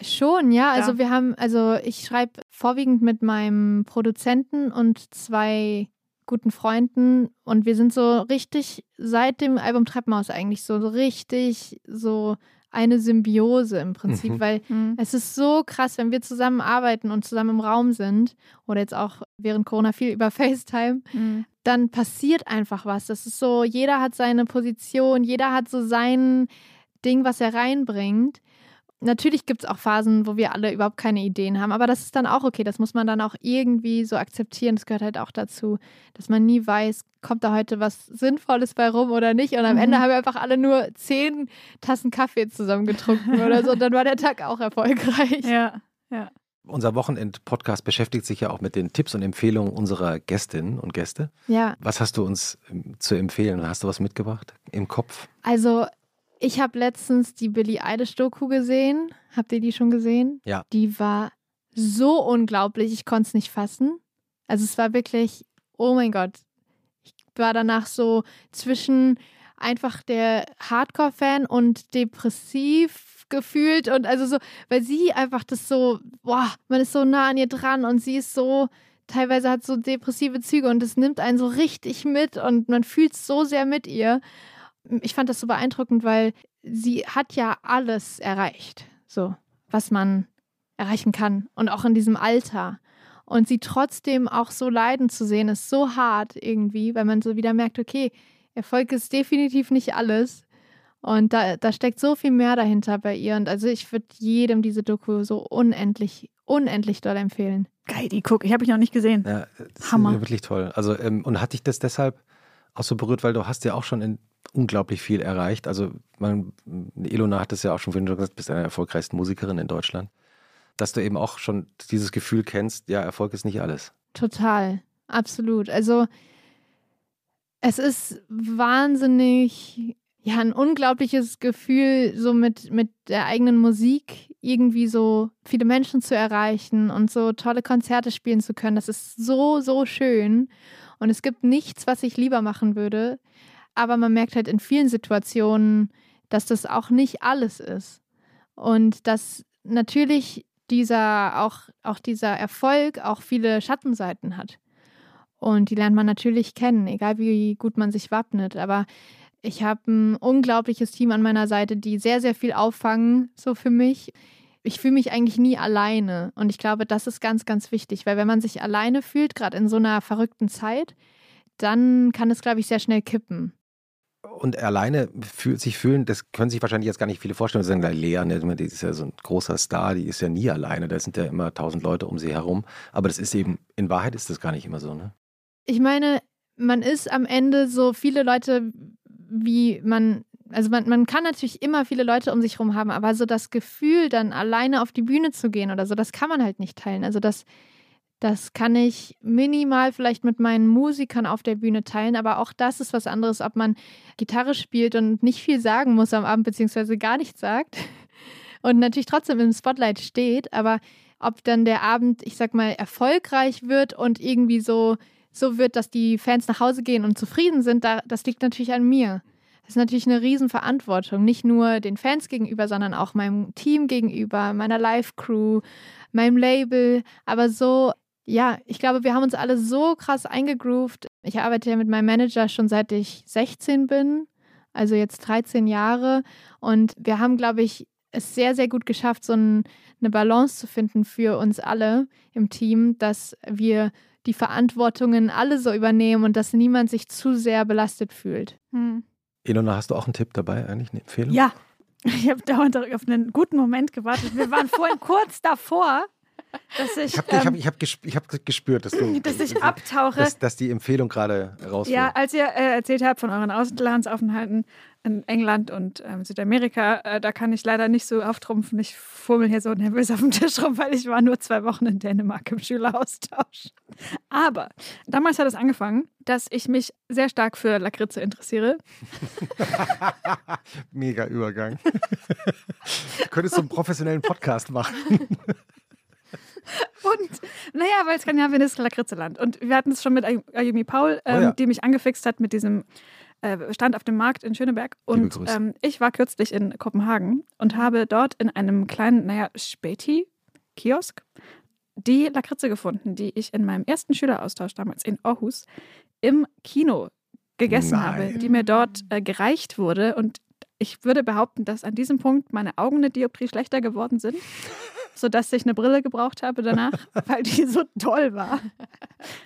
Schon, ja. Also Ja. wir haben, also ich schreibe vorwiegend mit meinem Produzenten und zwei guten Freunden und wir sind so richtig seit dem Album Treppenhaus eigentlich so, so richtig so eine Symbiose im Prinzip, Mhm. weil es ist so krass, wenn wir zusammen arbeiten und zusammen im Raum sind oder jetzt auch während Corona viel über FaceTime, Mhm. dann passiert einfach was. Das ist so, jeder hat seine Position, jeder hat so sein Ding, was er reinbringt. Natürlich gibt es auch Phasen, wo wir alle überhaupt keine Ideen haben, aber das ist dann auch okay. Das muss man dann auch irgendwie so akzeptieren. Das gehört halt auch dazu, dass man nie weiß, kommt da heute was Sinnvolles bei rum oder nicht. Und am mhm. Ende haben wir einfach alle nur zehn Tassen Kaffee zusammen getrunken oder so. Und dann war der Tag auch erfolgreich. Ja, ja. Unser Wochenend-Podcast beschäftigt sich ja auch mit den Tipps und Empfehlungen unserer Gästinnen und Gäste. Ja. Was hast du uns ähm, zu empfehlen? Hast du was mitgebracht im Kopf? Also ich habe letztens die Billie Eilish-Doku gesehen. Habt ihr die schon gesehen? Ja. Die war so unglaublich, ich konnte es nicht fassen. Also es war wirklich, oh mein Gott. Ich war danach so zwischen einfach der Hardcore-Fan und depressiv gefühlt und also so, weil sie einfach das so, boah, man ist so nah an ihr dran und sie ist so, teilweise hat so depressive Züge und es nimmt einen so richtig mit und man fühlt so sehr mit ihr ich fand das so beeindruckend, weil sie hat ja alles erreicht, so was man erreichen kann und auch in diesem Alter. Und sie trotzdem auch so leiden zu sehen, ist so hart irgendwie, weil man so wieder merkt, okay, Erfolg ist definitiv nicht alles. Und da, da steckt so viel mehr dahinter bei ihr. Und also ich würde jedem diese Doku so unendlich, unendlich doll empfehlen. Geil, die guck, ich habe ich noch nicht gesehen. Ja, Hammer. wirklich toll. Also, ähm, und hat dich das deshalb auch so berührt, weil du hast ja auch schon in unglaublich viel erreicht. Also man, Ilona hat es ja auch schon vorhin gesagt, bist eine der erfolgreichsten Musikerin in Deutschland. Dass du eben auch schon dieses Gefühl kennst, ja, Erfolg ist nicht alles. Total, absolut. Also es ist wahnsinnig, ja, ein unglaubliches Gefühl, so mit, mit der eigenen Musik irgendwie so viele Menschen zu erreichen und so tolle Konzerte spielen zu können. Das ist so, so schön. Und es gibt nichts, was ich lieber machen würde, aber man merkt halt in vielen Situationen, dass das auch nicht alles ist. Und dass natürlich dieser, auch, auch dieser Erfolg auch viele Schattenseiten hat. Und die lernt man natürlich kennen, egal wie gut man sich wappnet. Aber ich habe ein unglaubliches Team an meiner Seite, die sehr, sehr viel auffangen, so für mich. Ich fühle mich eigentlich nie alleine. Und ich glaube, das ist ganz, ganz wichtig, weil wenn man sich alleine fühlt, gerade in so einer verrückten Zeit, dann kann es, glaube ich, sehr schnell kippen und alleine fühlt sich fühlen, das können sich wahrscheinlich jetzt gar nicht viele vorstellen. Sie sagen, Lea, ne, die ist ja so ein großer Star, die ist ja nie alleine, da sind ja immer tausend Leute um sie herum. Aber das ist eben, in Wahrheit ist das gar nicht immer so, ne? Ich meine, man ist am Ende so viele Leute, wie man, also man, man kann natürlich immer viele Leute um sich herum haben, aber so das Gefühl, dann alleine auf die Bühne zu gehen oder so, das kann man halt nicht teilen. Also das das kann ich minimal vielleicht mit meinen Musikern auf der Bühne teilen, aber auch das ist was anderes, ob man Gitarre spielt und nicht viel sagen muss am Abend, beziehungsweise gar nichts sagt und natürlich trotzdem im Spotlight steht, aber ob dann der Abend, ich sag mal, erfolgreich wird und irgendwie so, so wird, dass die Fans nach Hause gehen und zufrieden sind, da, das liegt natürlich an mir. Das ist natürlich eine Riesenverantwortung, nicht nur den Fans gegenüber, sondern auch meinem Team gegenüber, meiner Live-Crew, meinem Label, aber so ja, ich glaube, wir haben uns alle so krass eingegroovt. Ich arbeite ja mit meinem Manager schon seit ich 16 bin, also jetzt 13 Jahre. Und wir haben, glaube ich, es sehr, sehr gut geschafft, so ein, eine Balance zu finden für uns alle im Team, dass wir die Verantwortungen alle so übernehmen und dass niemand sich zu sehr belastet fühlt. Hm. Ilona, hast du auch einen Tipp dabei, eigentlich eine Empfehlung? Ja, ich habe dauernd auf einen guten Moment gewartet. Wir waren vorhin kurz davor, dass ich. Ich habe ähm, ich hab, ich hab, gespürt, dass du. Dass ich abtauche. Dass, dass die Empfehlung gerade rauskommt. Ja, als ihr äh, erzählt habt von euren Auslandsaufenthalten in England und ähm, Südamerika, äh, da kann ich leider nicht so auftrumpfen. Ich fummel hier so nervös auf dem Tisch rum, weil ich war nur zwei Wochen in Dänemark im Schüleraustausch. Aber damals hat es angefangen, dass ich mich sehr stark für Lakritze interessiere. Mega Übergang. du könntest so einen professionellen Podcast machen. Und naja, weil Skandinavien ist Lakritzeland. Und wir hatten es schon mit Ayumi Paul, ähm, oh ja. die mich angefixt hat mit diesem äh, Stand auf dem Markt in Schöneberg. Und ähm, ich war kürzlich in Kopenhagen und habe dort in einem kleinen, naja, Späti-Kiosk die Lakritze gefunden, die ich in meinem ersten Schüleraustausch damals in Aarhus im Kino gegessen Nein. habe, die mir dort äh, gereicht wurde. Und ich würde behaupten, dass an diesem Punkt meine Augen eine Dioptrie schlechter geworden sind sodass ich eine Brille gebraucht habe danach, weil die so toll war.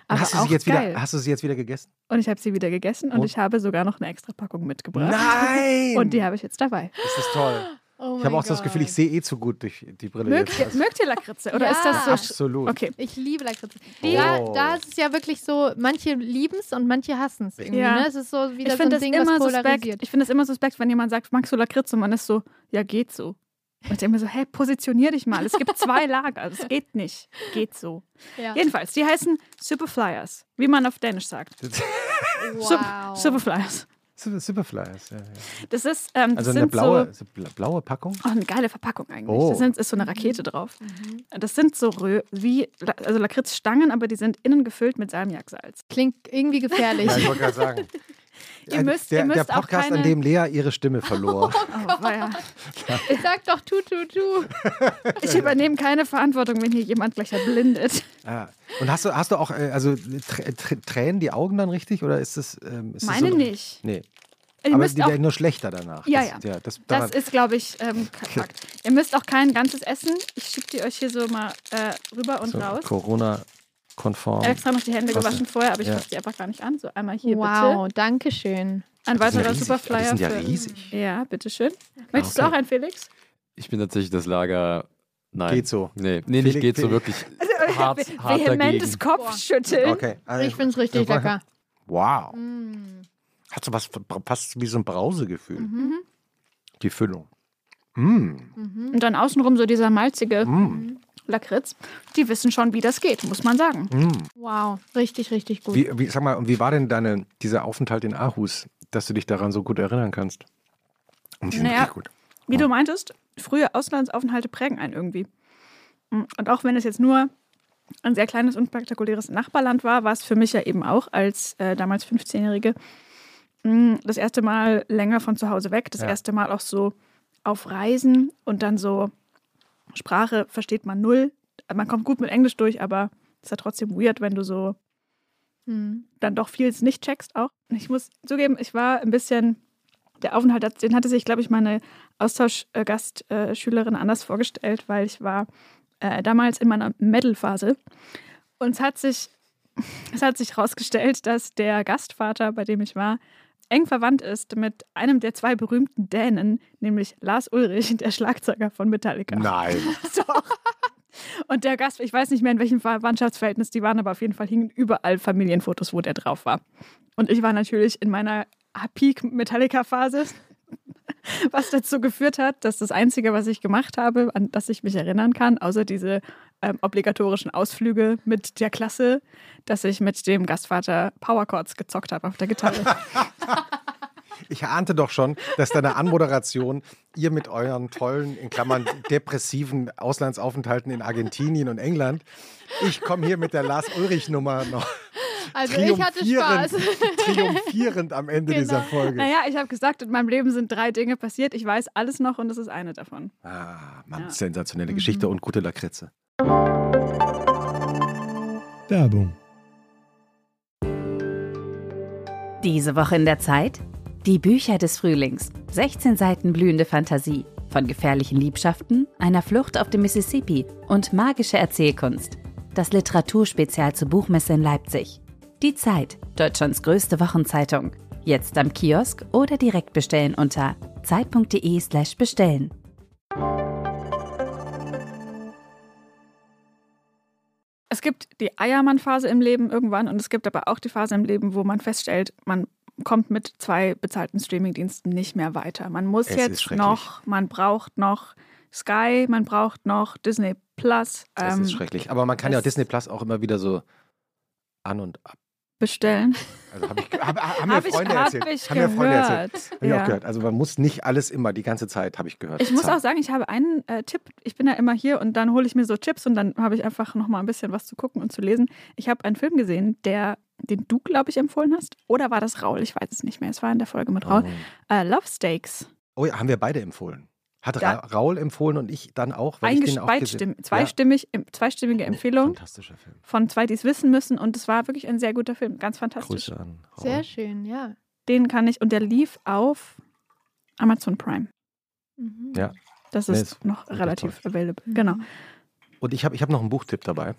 Aber hast, du sie jetzt geil. wieder, hast du sie jetzt wieder gegessen? Und ich habe sie wieder gegessen und, und, ich habe sogar noch eine extra Packung mitgebracht. Nein! Und die habe ich jetzt dabei. Das ist toll. Oh Ich habe auch so das Gefühl, ich sehe eh zu gut durch die Brille Mögt jetzt. ihr, mögt ihr Lakritze? Oder Ja. ist das so? Absolut. Okay. Ich liebe Lakritze. Oh. Da, da ist es ja wirklich so, manche lieben es und manche hassen es irgendwie. Ja. Ne? Es ist so wieder Ich so finde ein das Ding, immer was suspekt. polarisiert. Ich finde es immer suspekt, wenn jemand sagt, magst du Lakritze? Und man ist so, ja, geht so. Und ich denke mir so, hey, positionier dich mal. Es gibt zwei Lager. Es geht nicht. Geht so. Ja. Jedenfalls, die heißen Superflyers, wie man auf Dänisch sagt. Wow. Superflyers. Super- Superflyers. Ja, ja. Das ist, ähm, das Also eine sind blaue, so, so bla- blaue Packung. oh, eine geile Verpackung eigentlich. Oh. Da sind, ist so eine Rakete drauf. Das sind so Rö wie, also Lakritzstangen, aber die sind innen gefüllt mit Salmiaksalz. Klingt irgendwie gefährlich. Ja, ich wollte gerade sagen. Ihr müsst- der, ihr müsst der auch Podcast, keine- an dem Lea ihre Stimme verlor. Oh, weia. Sag doch tu, tu, tu. Ich übernehme keine Verantwortung, wenn hier jemand gleich erblindet. Ah. Und hast du, hast du auch, äh, also tr tr tränen die Augen dann richtig? Oder ist das. Ähm, ist das Meine so, nicht. Nee. Ihr Aber die auch, werden nur schlechter danach. Ja, das, ja. ja das, das daran- ist, glaube ich, ähm, Fakt. Ihr müsst auch kein ganzes essen. Ich schiebe die euch hier so mal äh, rüber und so raus. Corona-konform. Extra noch die Hände Was gewaschen vorher, aber ich Ja. fasse die einfach gar nicht an. So einmal hier Wow, danke schön. bitte. Ein Die sind ja weiterer riesig. Superflyer. Die sind ja für, riesig. Ja, bitteschön. Möchtest du Okay. auch einen, Felix? Ich bin tatsächlich das Lager. Nein. Geht so. Nee, nee Felix- nicht geht so Felix- wirklich. Hart, hart Vehementes dagegen. Kopfschütteln. Okay. also- Ich finde es richtig Ja, lecker. Wow. Mm. Hat so was fast wie so ein Brausegefühl. Mhm. Die Füllung. Mm. Und dann außenrum so dieser malzige Mm. Lakritz. Die wissen schon, wie das geht, muss man sagen. Mm. Wow, richtig, richtig gut. Wie, wie, sag mal, und wie war denn deine, dieser Aufenthalt in Aarhus, dass du dich daran so gut erinnern kannst? Und die Naja, gut. Wie du meintest, frühe Auslandsaufenthalte prägen einen irgendwie. Und auch wenn es jetzt nur ein sehr kleines, unspektakuläres Nachbarland war, war es für mich ja eben auch als äh, damals 15-Jährige mh, das erste Mal länger von zu Hause weg, das Ja. erste Mal auch so auf Reisen und dann so Sprache versteht man null. Man kommt gut mit Englisch durch, aber es ist ja trotzdem weird, wenn du so Hm. dann doch vieles nicht checkst auch. Ich muss zugeben, ich war ein bisschen, der Aufenthalt, den hatte sich, glaube ich, meine Austauschgastschülerin anders vorgestellt, weil ich war äh, damals in meiner Medal-Phase und es hat sich, es hat sich herausgestellt, dass der Gastvater, bei dem ich war, eng verwandt ist mit einem der zwei berühmten Dänen, nämlich Lars Ulrich, der Schlagzeuger von Metallica. Nein. Doch. Und der Gast, ich weiß nicht mehr, in welchem Verwandtschaftsverhältnis die waren, aber auf jeden Fall hingen überall Familienfotos, wo der drauf war. Und ich war natürlich in meiner Peak-Metallica-Phase, was dazu geführt hat, dass das Einzige, was ich gemacht habe, an das ich mich erinnern kann, außer diese ähm, obligatorischen Ausflüge mit der Klasse, dass ich mit dem Gastvater Powerchords gezockt habe auf der Gitarre. Ich ahnte doch schon, dass deine Anmoderation ihr mit euren tollen, in Klammern depressiven Auslandsaufenthalten in Argentinien und England, ich komme hier mit der Lars-Ulrich-Nummer noch Also ich hatte Spaß. triumphierend am Ende Genau. dieser Folge. naja, ich habe gesagt, in meinem Leben sind drei Dinge passiert. Ich weiß alles noch und das ist eine davon. Ah, Mann, Ja. sensationelle Geschichte und gute Lakritze. Werbung. Diese Woche in der Zeit? Die Bücher des Frühlings. 16 Seiten blühende Fantasie. Von gefährlichen Liebschaften, einer Flucht auf dem Mississippi und magische Erzählkunst. Das Literaturspezial zur Buchmesse in Leipzig. Die Zeit, Deutschlands größte Wochenzeitung. Jetzt am Kiosk oder direkt bestellen unter zeit.de/slash bestellen. Es gibt die Eiermann-Phase im Leben irgendwann und es gibt aber auch die Phase im Leben, wo man feststellt, man kommt mit zwei bezahlten Streamingdiensten nicht mehr weiter. Man muss Es jetzt noch, man braucht noch Sky, man braucht noch Disney Plus Das ähm, ist schrecklich. Aber man kann ja Disney Plus auch immer wieder so an und ab. Bestellen. Also hab ich, hab, haben mir Hab ich- Freunde hab erzählt. ich haben mir Freunde erzählt. gehört. Hab ich Ja. auch gehört. Also man muss nicht alles immer die ganze Zeit, habe ich gehört. Ich muss auch sagen, ich habe einen äh, Tipp. Ich bin ja immer hier und dann hole ich mir so Chips und dann habe ich einfach noch mal ein bisschen was zu gucken und zu lesen. Ich habe einen Film gesehen, der den du, glaube ich, empfohlen hast. Oder war das Raul? Ich weiß es nicht mehr. Es war in der Folge mit Raul. Oh. Äh, Love Steaks. oh ja, haben wir beide empfohlen. Hat Da- Ra Raul empfohlen und ich dann auch, weil ich den auch gesehen zweistimmig, im- zweistimmige Empfehlung Fantastischer Film. von zwei, die es wissen müssen. Und es war wirklich ein sehr guter Film. Ganz fantastisch. Grüße an Raul. Sehr schön, ja. Den kann ich. Und der lief auf Amazon Prime. Mhm. Ja. Das Nee, ist ist noch relativ toll. available. Genau. Und ich habe ich hab noch einen Buchtipp dabei.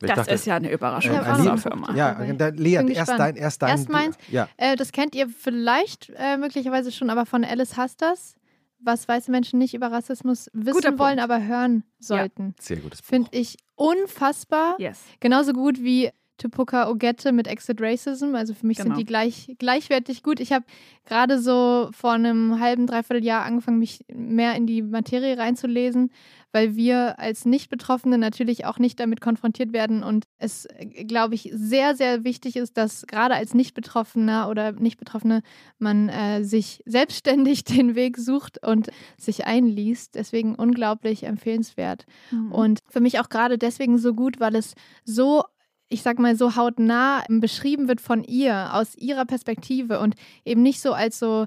Ich Das dachte, ist ja eine Überraschung äh, für unsere Firma. Ja, Lea, Bin erst dein, erst dein. Erst meins. Ja, Äh, das kennt ihr vielleicht äh, möglicherweise schon, aber von Alice Hastas. Was weiße Menschen nicht über Rassismus wissen wollen, aber hören sollten. Ja. Sehr gutes Buch. Finde ich unfassbar. Yes. Genauso gut wie Tupuka Ogette mit Exit Racism. Also für mich genau. sind die gleich, gleichwertig gut. Ich habe gerade so vor einem halben, dreiviertel Jahr angefangen, mich mehr in die Materie reinzulesen, weil wir als Nicht-Betroffene natürlich auch nicht damit konfrontiert werden und es, glaube ich, sehr, sehr wichtig ist, dass gerade als Nicht-Betroffener oder Nicht-Betroffene man äh, sich selbstständig den Weg sucht und sich einliest. Deswegen unglaublich empfehlenswert. Mhm. Und für mich auch gerade deswegen so gut, weil es so ich sag mal, so hautnah beschrieben wird von ihr, aus ihrer Perspektive und eben nicht so als so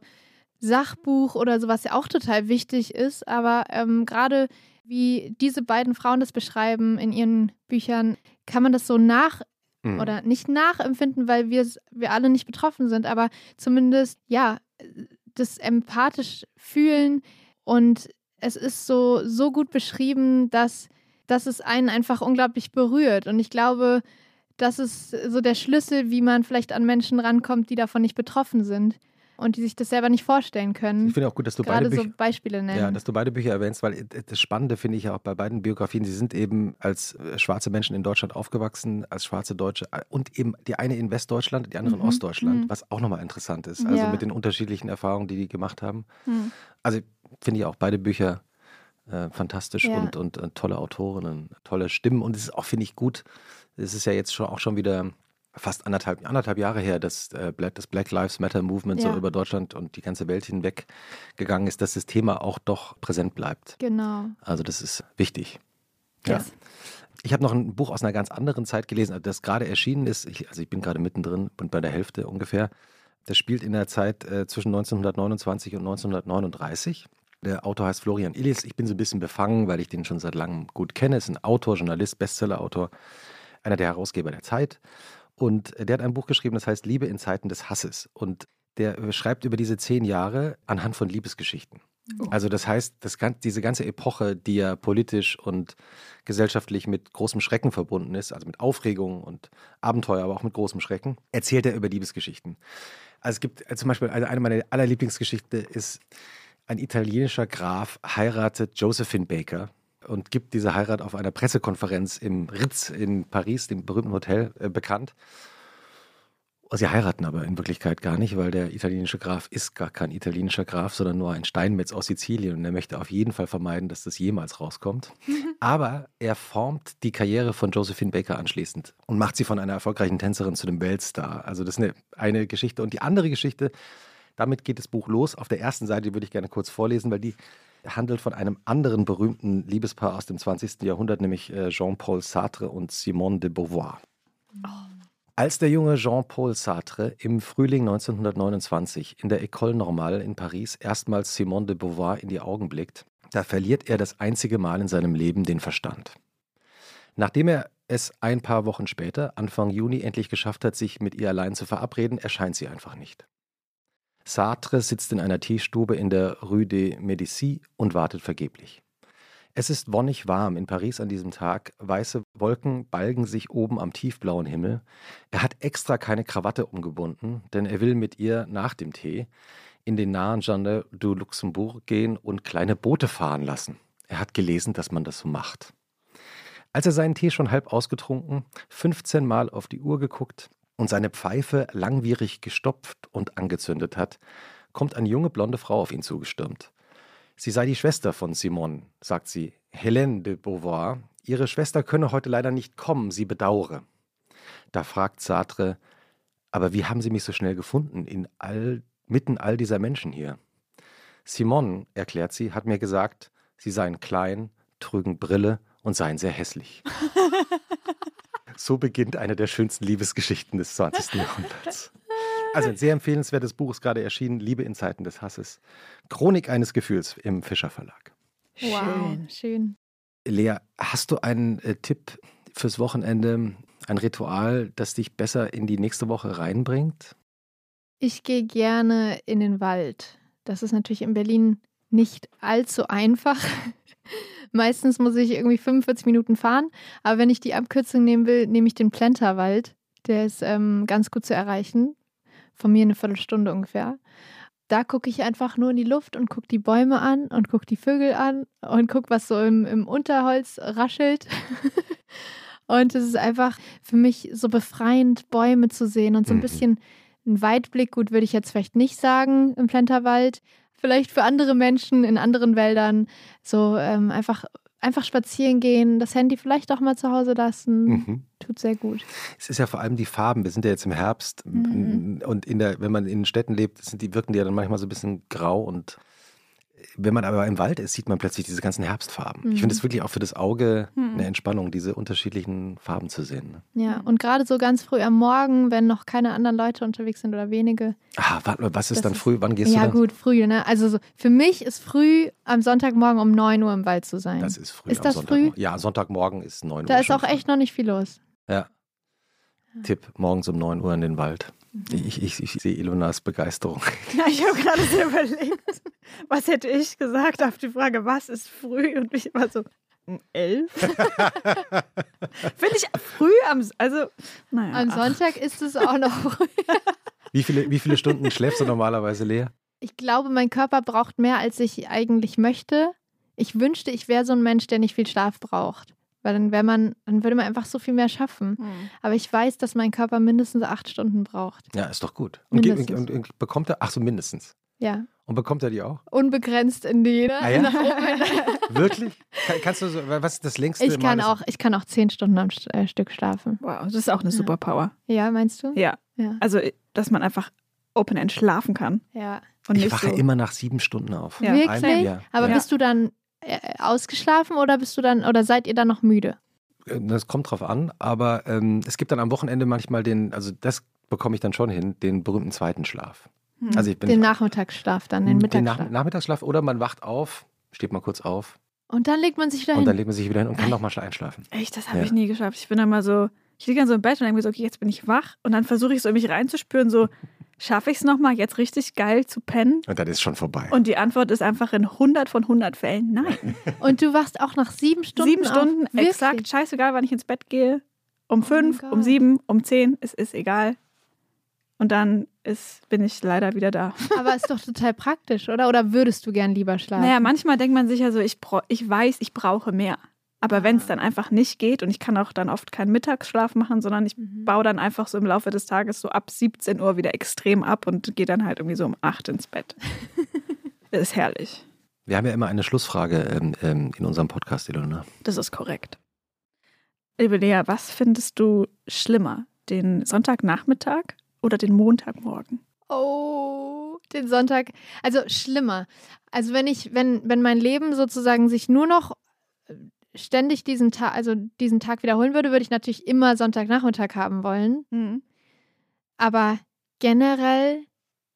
Sachbuch oder so, was ja auch total wichtig ist, aber ähm, gerade wie diese beiden Frauen das beschreiben in ihren Büchern, kann man das so nach mhm. oder nicht nachempfinden, weil wir, wir alle nicht betroffen sind, aber zumindest, ja, das empathisch fühlen und es ist so, so gut beschrieben, dass, dass es einen einfach unglaublich berührt. Und ich glaube, das ist so der Schlüssel, wie man vielleicht an Menschen rankommt, die davon nicht betroffen sind und die sich das selber nicht vorstellen können. Ich finde auch gut, dass du Gerade beide Bücher, so Beispiele nennst. Ja, dass du beide Bücher erwähnst, weil das Spannende finde ich auch bei beiden Biografien, sie sind eben als äh, schwarze Menschen in Deutschland aufgewachsen, als schwarze Deutsche äh, und eben die eine in Westdeutschland, die andere in mhm. Ostdeutschland, mhm. was auch nochmal interessant ist. Also ja. mit den unterschiedlichen Erfahrungen, die die gemacht haben. Mhm. Also finde ich auch beide Bücher äh, fantastisch ja. und, und, und, tolle Autorinnen, tolle Stimmen und es ist auch, finde ich, gut, es ist ja jetzt schon auch schon wieder fast anderthalb, anderthalb Jahre her, dass äh, das Black Lives Matter Movement ja. so über Deutschland und die ganze Welt hinweg gegangen ist, dass das Thema auch doch präsent bleibt. Genau. Also das ist wichtig. Ja. Yes. Ich habe noch ein Buch aus einer ganz anderen Zeit gelesen, das gerade erschienen ist. Ich, also ich bin gerade mittendrin und bei der Hälfte ungefähr. Das spielt in der Zeit äh, zwischen 1929 und 1939. Der Autor heißt Florian Illis. Ich bin so ein bisschen befangen, weil ich den schon seit langem gut kenne. Ist ein Autor, Journalist, Bestsellerautor einer der Herausgeber der Zeit. Und der hat ein Buch geschrieben, das heißt Liebe in Zeiten des Hasses. Und der schreibt über diese zehn Jahre anhand von Liebesgeschichten. Oh. Also das heißt, das, diese ganze Epoche, die ja politisch und gesellschaftlich mit großem Schrecken verbunden ist, also mit Aufregung und Abenteuer, aber auch mit großem Schrecken, erzählt er über Liebesgeschichten. Also es gibt äh, zum Beispiel, also eine meiner aller Lieblingsgeschichten ist, ein italienischer Graf heiratet Josephine Baker und gibt diese Heirat auf einer Pressekonferenz im Ritz in Paris, dem berühmten Hotel, äh, bekannt. Sie heiraten aber in Wirklichkeit gar nicht, weil der italienische Graf ist gar kein italienischer Graf, sondern nur ein Steinmetz aus Sizilien und er möchte auf jeden Fall vermeiden, dass das jemals rauskommt. aber er formt die Karriere von Josephine Baker anschließend und macht sie von einer erfolgreichen Tänzerin zu dem Weltstar. Also das ist eine, eine Geschichte. Und die andere Geschichte, damit geht das Buch los. Auf der ersten Seite würde ich gerne kurz vorlesen, weil die handelt von einem anderen berühmten Liebespaar aus dem 20. Jahrhundert, nämlich äh, Jean-Paul Sartre und Simone de Beauvoir. Oh. Als der junge Jean-Paul Sartre im Frühling 1929 in der École Normale in Paris erstmals Simone de Beauvoir in die Augen blickt, da verliert er das einzige Mal in seinem Leben den Verstand. Nachdem er es ein paar Wochen später, Anfang Juni, endlich geschafft hat, sich mit ihr allein zu verabreden, erscheint sie einfach nicht. Sartre sitzt in einer Teestube in der Rue des Médicis und wartet vergeblich. Es ist wonnig warm in Paris an diesem Tag. Weiße Wolken balgen sich oben am tiefblauen Himmel. Er hat extra keine Krawatte umgebunden, denn er will mit ihr nach dem Tee in den nahen Jardin du Luxembourg gehen und kleine Boote fahren lassen. Er hat gelesen, dass man das so macht. Als er seinen Tee schon halb ausgetrunken, 15 Mal auf die Uhr geguckt, und seine Pfeife langwierig gestopft und angezündet hat, kommt eine junge blonde Frau auf ihn zugestürmt. Sie sei die Schwester von Simone, sagt sie, Hélène de Beauvoir. Ihre Schwester könne heute leider nicht kommen, sie bedauere. Da fragt Sartre, aber wie haben Sie mich so schnell gefunden, in all, mitten all dieser Menschen hier? Simone, erklärt sie, hat mir gesagt, Sie seien klein, trügen Brille und seien sehr hässlich. So beginnt eine der schönsten Liebesgeschichten des 20. Jahrhunderts. Also ein sehr empfehlenswertes Buch ist gerade erschienen, Liebe in Zeiten des Hasses. Chronik eines Gefühls im Fischer Verlag. Wow, schön. Lea, hast du einen äh, Tipp fürs Wochenende, ein Ritual, das dich besser in die nächste Woche reinbringt? Ich gehe gerne in den Wald. Das ist natürlich in Berlin nicht allzu einfach. Meistens muss ich irgendwie 45 Minuten fahren. Aber wenn ich die Abkürzung nehmen will, nehme ich den Plenterwald. Der ist ähm, ganz gut zu erreichen. Von mir eine Viertelstunde ungefähr. da gucke ich einfach nur in die Luft und gucke die Bäume an und gucke die Vögel an und gucke, was so im, im Unterholz raschelt. und es ist einfach für mich so befreiend, Bäume zu sehen und so ein Mhm. bisschen ein Weitblick. Gut, würde ich jetzt vielleicht nicht sagen im Plenterwald. Vielleicht für andere Menschen in anderen Wäldern. So ähm, einfach, einfach spazieren gehen, das Handy vielleicht auch mal zu Hause lassen. Mhm. Tut sehr gut. Es ist ja vor allem die Farben. Wir sind ja jetzt im Herbst Mhm. und in der, wenn man in Städten lebt, sind die, wirken die ja dann manchmal so ein bisschen grau und wenn man aber im Wald ist, sieht man plötzlich diese ganzen Herbstfarben. Ich Mhm. finde es wirklich auch für das Auge Mhm. eine Entspannung, diese unterschiedlichen Farben zu sehen. ne? Ja, und gerade so ganz früh am Morgen, wenn noch keine anderen Leute unterwegs sind oder wenige. Ah, warte, was ist dann früh? Wann gehst ja, du dann? gut, früh, ne? Also so, für mich ist früh am Sonntagmorgen um 9 Uhr im Wald zu sein. Das ist früh. Ist am das früh? Ja, Sonntagmorgen ist 9 Uhr. da ist auch echt noch nicht viel los. Ja. Tipp, morgens um 9 Uhr in den Wald. Ich, ich, ich sehe Ilonas Begeisterung. Ja, ich habe gerade so überlegt, was hätte ich gesagt auf die Frage, was ist früh? Und ich war so, um elf? Finde ich früh am, also, naja. Am ach. Sonntag ist es auch noch früh. Wie viele, wie viele Stunden schläfst du normalerweise, Lea? Ich glaube, mein Körper braucht mehr, als ich eigentlich möchte. Ich wünschte, ich wäre so ein Mensch, der nicht viel Schlaf braucht. Weil dann wäre man, dann würde man einfach so viel mehr schaffen. Hm. Aber ich weiß, dass mein Körper mindestens acht Stunden braucht. Ja, ist doch gut. Und, ge- Mindestens. und, und bekommt er, ach so, mindestens. Ja. Und bekommt er die auch? Unbegrenzt in die ne? Ah, ja? Wirklich? Kann, kannst du so, was ist das längste Ich kann Mal, auch, ich kann auch zehn Stunden am St- äh, Stück schlafen. Wow, das ist auch eine Ja. Superpower. Ja, meinst du? Ja, Ja. also, dass man einfach Open End schlafen kann. ja. Und Ich wache so. immer nach sieben Stunden auf. Ja. Wirklich? Ein- ja. Aber ja. bist du dann äh, ausgeschlafen oder bist du dann oder seid ihr dann noch müde? Äh, Das kommt drauf an, aber ähm, es gibt dann am Wochenende manchmal den, also das bekomme ich dann schon hin, den berühmten zweiten Schlaf. Hm. Also ich bin Den Nachmittagsschlaf dann, den den Mittagsschlaf. Nach Nachmittagsschlaf oder man wacht auf, steht mal kurz auf und dann legt man sich wieder und dann hin. legt man sich wieder hin und kann nochmal einschlafen. Echt, das habe Ja. ich nie geschafft. Ich bin dann mal so, ich liege dann so im Bett und denke mir so, okay, jetzt bin ich wach. Und dann versuche ich so in mich reinzuspüren, so, schaffe ich es nochmal, jetzt richtig geil zu pennen? Und dann ist schon vorbei. Und die Antwort ist einfach in 100 von 100 Fällen nein. Und du wachst auch nach sieben Stunden Sieben Stunden, auf. Wirklich? exakt, scheißegal, wann ich ins Bett gehe. Um Oh fünf, um sieben, um zehn, es ist egal. Und dann ist, bin ich leider wieder da. Aber ist doch total praktisch, oder? Oder würdest du gern lieber schlafen? Naja, manchmal denkt man sich ja so, ich, ich weiß, ich brauche mehr. Aber wenn es dann einfach nicht geht und ich kann auch dann oft keinen Mittagsschlaf machen, sondern ich Mhm. baue dann einfach so im Laufe des Tages so ab 17 Uhr wieder extrem ab und gehe dann halt irgendwie so um 8 ins Bett. das ist herrlich. Wir haben ja immer eine Schlussfrage ähm, ähm, in unserem Podcast, Ilona. Das ist korrekt. Liebe Lea, was findest du schlimmer? Den Sonntagnachmittag oder den Montagmorgen? Oh, den Sonntag. Also schlimmer. Also wenn ich, wenn, wenn mein Leben sozusagen sich nur noch ständig diesen Tag, also diesen Tag wiederholen würde, würde ich natürlich immer Sonntagnachmittag haben wollen. Mhm. Aber generell,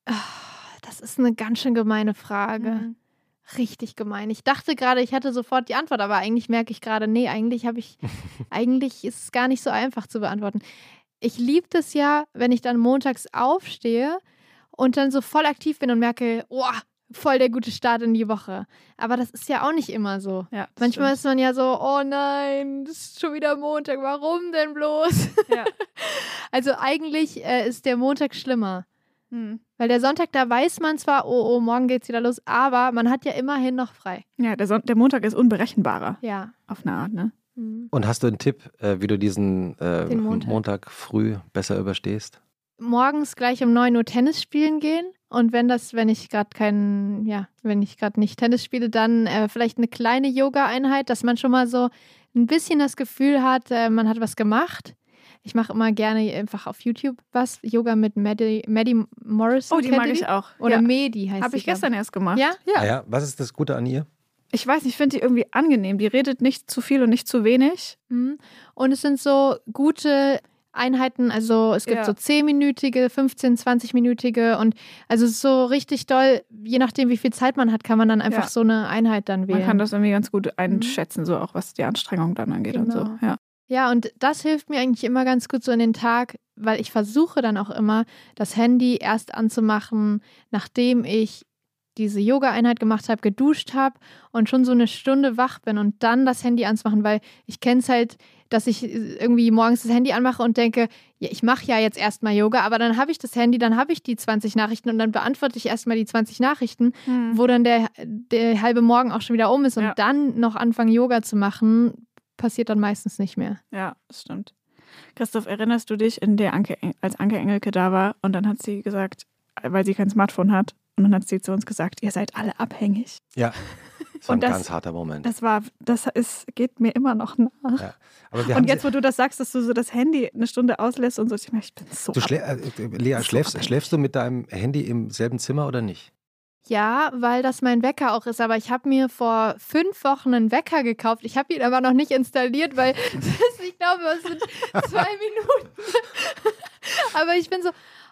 ah, das ist eine ganz schön gemeine Frage. Mhm. Richtig gemein. Ich dachte gerade, ich hätte sofort die Antwort, aber eigentlich merke ich gerade, nee, eigentlich habe ich, eigentlich ist es gar nicht so einfach zu beantworten. Ich liebe das ja, wenn ich dann montags aufstehe und dann so voll aktiv bin und merke, oh, voll der gute Start in die Woche. Aber das ist ja auch nicht immer so. Ja, Manchmal stimmt. ist man ja so, oh nein, das ist schon wieder Montag, warum denn bloß? Ja. Also eigentlich äh, ist der Montag schlimmer. Mhm. Weil der Sonntag, da weiß man zwar, oh, oh, morgen geht's wieder los, aber man hat ja immerhin noch frei. ja der, Son der Montag ist unberechenbarer Ja. auf eine Art, ne? Mhm. Und hast du einen Tipp, äh, wie du diesen äh, Montag. Montag früh besser überstehst? Morgens gleich um 9 Uhr Tennis spielen gehen. Und wenn das, wenn ich gerade keinen, ja, wenn ich gerade nicht Tennis spiele, dann äh, vielleicht eine kleine Yoga-Einheit, dass man schon mal so ein bisschen das Gefühl hat, äh, man hat was gemacht. Ich mache immer gerne einfach auf YouTube was. Yoga mit Maddie, Maddie Morrison. Oh, die mag ich auch. Oder ja. Medi heißt Habe ich sie, glaub gestern erst gemacht. Ja? Ah ja, was ist das Gute an ihr? Ich weiß nicht, ich finde die irgendwie angenehm. Die redet nicht zu viel und nicht zu wenig. Mhm. Und es sind so gute Einheiten, also es gibt Ja. so 10-minütige, 15, 20-minütige und also so richtig doll, je nachdem wie viel Zeit man hat, kann man dann einfach Ja. so eine Einheit dann wählen. Man kann das irgendwie ganz gut einschätzen, so auch was die Anstrengung dann angeht und so. Genau. Ja. Ja, und das hilft mir eigentlich immer ganz gut so in den Tag, weil ich versuche dann auch immer, das Handy erst anzumachen, nachdem ich diese Yoga-Einheit gemacht habe, geduscht habe und schon so eine Stunde wach bin und dann das Handy anzumachen, weil ich kenne es halt, dass ich irgendwie morgens das Handy anmache und denke, ja, ich mache ja jetzt erstmal Yoga, aber dann habe ich das Handy, dann habe ich die 20 Nachrichten und dann beantworte ich erstmal die 20 Nachrichten, Hm. wo dann der, der halbe Morgen auch schon wieder um ist und Ja. dann noch anfangen, Yoga zu machen, passiert dann meistens nicht mehr. Ja, das stimmt. Christoph, erinnerst du dich, in der Anke, als Anke Engelke da war und dann hat sie gesagt, weil sie kein Smartphone hat, und dann hat sie zu uns gesagt, ihr seid alle abhängig. Ja, das war ein das- ganz harter Moment. Das war, das ist, geht mir immer noch nach. Ja. Aber wir haben Und jetzt, wo du das sagst, dass du so das Handy eine Stunde auslässt und so, ich, ich bin so du schlä äh, Lea, so schläfst, abhängig. schläfst du mit deinem Handy im selben Zimmer oder nicht? Ja, weil das mein Wecker auch ist. Aber ich habe mir vor fünf Wochen einen Wecker gekauft. Ich habe ihn aber noch nicht installiert, weil ich glaube, es sind zwei Minuten. aber ich bin so,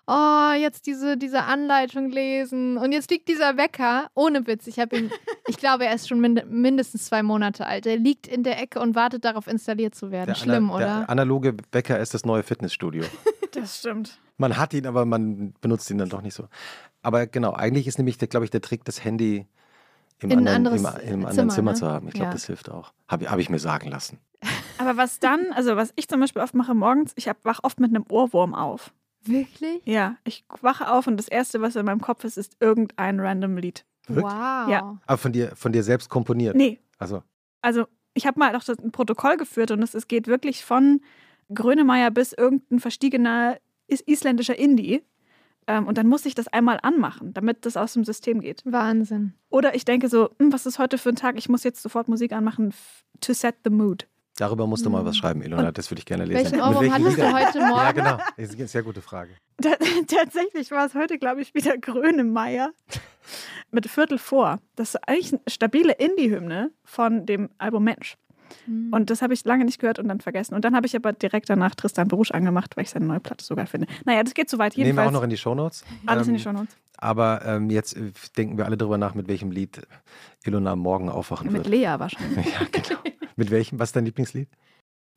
oh, jetzt diese, diese Anleitung lesen. Und jetzt liegt dieser Wecker, ohne Witz. Ich habe ihn, ich glaube, er ist schon mind mindestens zwei Monate alt. Er liegt in der Ecke und wartet darauf, installiert zu werden. Schlimm, ana- oder? Der analoge Wecker ist das neue Fitnessstudio. Das stimmt. Man hat ihn, aber man benutzt ihn dann doch nicht so. Aber genau, eigentlich ist nämlich, glaube ich, der Trick, das Handy im anderen, im, anderes im anderen Zimmer, Zimmer ne? zu haben. Ich glaube, Ja. das hilft auch. Habe hab ich mir sagen lassen. Aber was dann, also was ich zum Beispiel oft mache morgens, ich hab, wach oft mit einem Ohrwurm auf. Wirklich? Ja, ich wache auf und das Erste, was in meinem Kopf ist, ist irgendein random Lied. Wirklich? Wow. Ja. Aber von dir, von dir selbst komponiert. Nee, Also, also ich habe mal auch das ein Protokoll geführt und es, es geht wirklich von Grönemeyer bis irgendein verstiegener is isländischer Indie. Ähm, und dann muss ich das einmal anmachen, damit das aus dem System geht. Wahnsinn. Oder ich denke so, hm, was ist heute für ein Tag? Ich muss jetzt sofort Musik anmachen, to set the mood. Darüber musst du mal was schreiben, Ilona. Das würde ich gerne lesen. Welchen Mit Ohrwurm welchen hattest du heute Morgen? Ja, genau. Das ist eine sehr gute Frage. Ta- Tatsächlich war es heute, glaube ich, wieder Grönemeyer mit Viertel vor. Das ist eigentlich eine stabile Indie-Hymne von dem Album Mensch. Hm. Und das habe ich lange nicht gehört und dann vergessen. Und dann habe ich aber direkt danach Tristan Berusch angemacht, weil ich seine neue Platte sogar finde. Naja, das geht so weit. Nehmen wir auch noch in die Shownotes. alles in die Ähm, Shownotes. Aber ähm, jetzt äh, denken wir alle drüber nach, mit welchem Lied Ilona morgen aufwachen Mit wird. Lea wahrscheinlich. Ja, genau. mit welchem? Was ist dein Lieblingslied?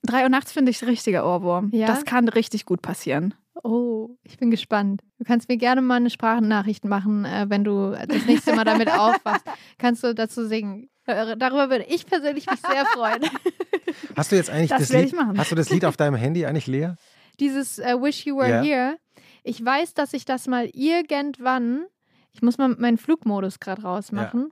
Drei Uhr nachts finde ich richtiger Ohrwurm. Ja? Das kann richtig gut passieren. Oh, ich bin gespannt. Du kannst mir gerne mal eine Sprachnachricht machen, äh, wenn du das nächste Mal damit aufwachst. Kannst du dazu singen. Darüber würde ich persönlich mich sehr freuen. Hast du jetzt eigentlich Das das, werde Lied? ich machen. Hast du das Lied auf deinem Handy eigentlich leer? Dieses äh, Wish You Were Ja. Here. Ich weiß, dass ich das mal irgendwann, ich muss mal meinen Flugmodus gerade rausmachen,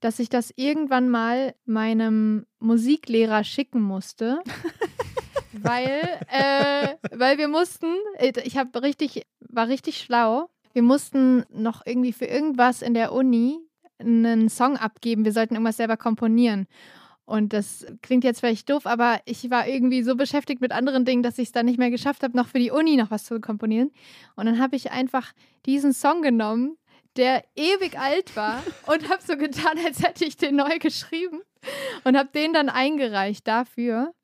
dass ich das irgendwann mal meinem Musiklehrer schicken musste. weil, äh, weil wir mussten, äh, ich habe richtig, war richtig schlau. Wir mussten noch irgendwie für irgendwas in der Uni einen Song abgeben. Wir sollten irgendwas selber komponieren. Und das klingt jetzt vielleicht doof, aber ich war irgendwie so beschäftigt mit anderen Dingen, dass ich es dann nicht mehr geschafft habe, noch für die Uni noch was zu komponieren. Und dann habe ich einfach diesen Song genommen, der ewig alt war und habe so getan, als hätte ich den neu geschrieben und habe den dann eingereicht dafür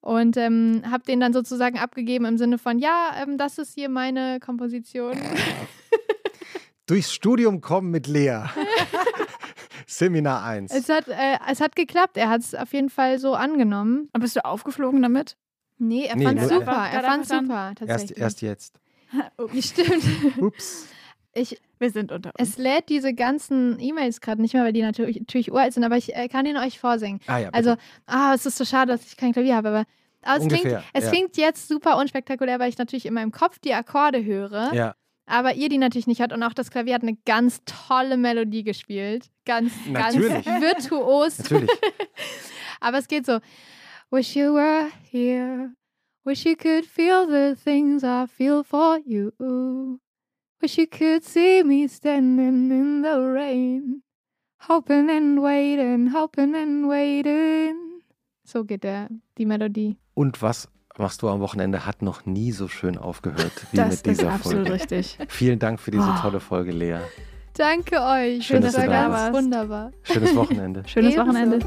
und ähm, habe den dann sozusagen abgegeben im Sinne von, ja, ähm, das ist hier meine Komposition. Durchs Studium kommen mit Lea. Seminar 1. es, hat, äh, es hat geklappt, er hat es auf jeden Fall so angenommen. Aber bist du aufgeflogen damit? Nee, er Nee, fand nur- super, er fand dann- super, Erst, tatsächlich. erst jetzt. Stimmt. Ups. Ich, Wir sind unter uns. es lädt diese ganzen E-Mails gerade nicht mehr, weil die natürlich, natürlich uralt sind, aber ich äh, kann ihn euch vorsingen. Ah ja, bitte. Also, ah, es ist so schade, dass ich kein Klavier habe, aber, aber es, klingt, Ungefähr, es ja. klingt jetzt super unspektakulär, weil ich natürlich in meinem Kopf die Akkorde höre, ja, aber ihr die natürlich nicht hat und auch das Klavier hat eine ganz tolle Melodie gespielt. Ganz, Natürlich. ganz virtuos. natürlich. Aber es geht so. Wish you were here. Wish you could feel the things I feel for you. Wish you could see me standing in the rain. Hoping and waiting, hoping and waiting. So geht der, die Melodie. Und was machst du am Wochenende? Hat noch nie so schön aufgehört wie das mit dieser ist absolut Folge. richtig. Vielen Dank für diese Oh. tolle Folge, Lea. Danke euch. Schön, das dass du war da ganz warst. wunderbar. Schönes Wochenende. Schönes Ebenso. Wochenende.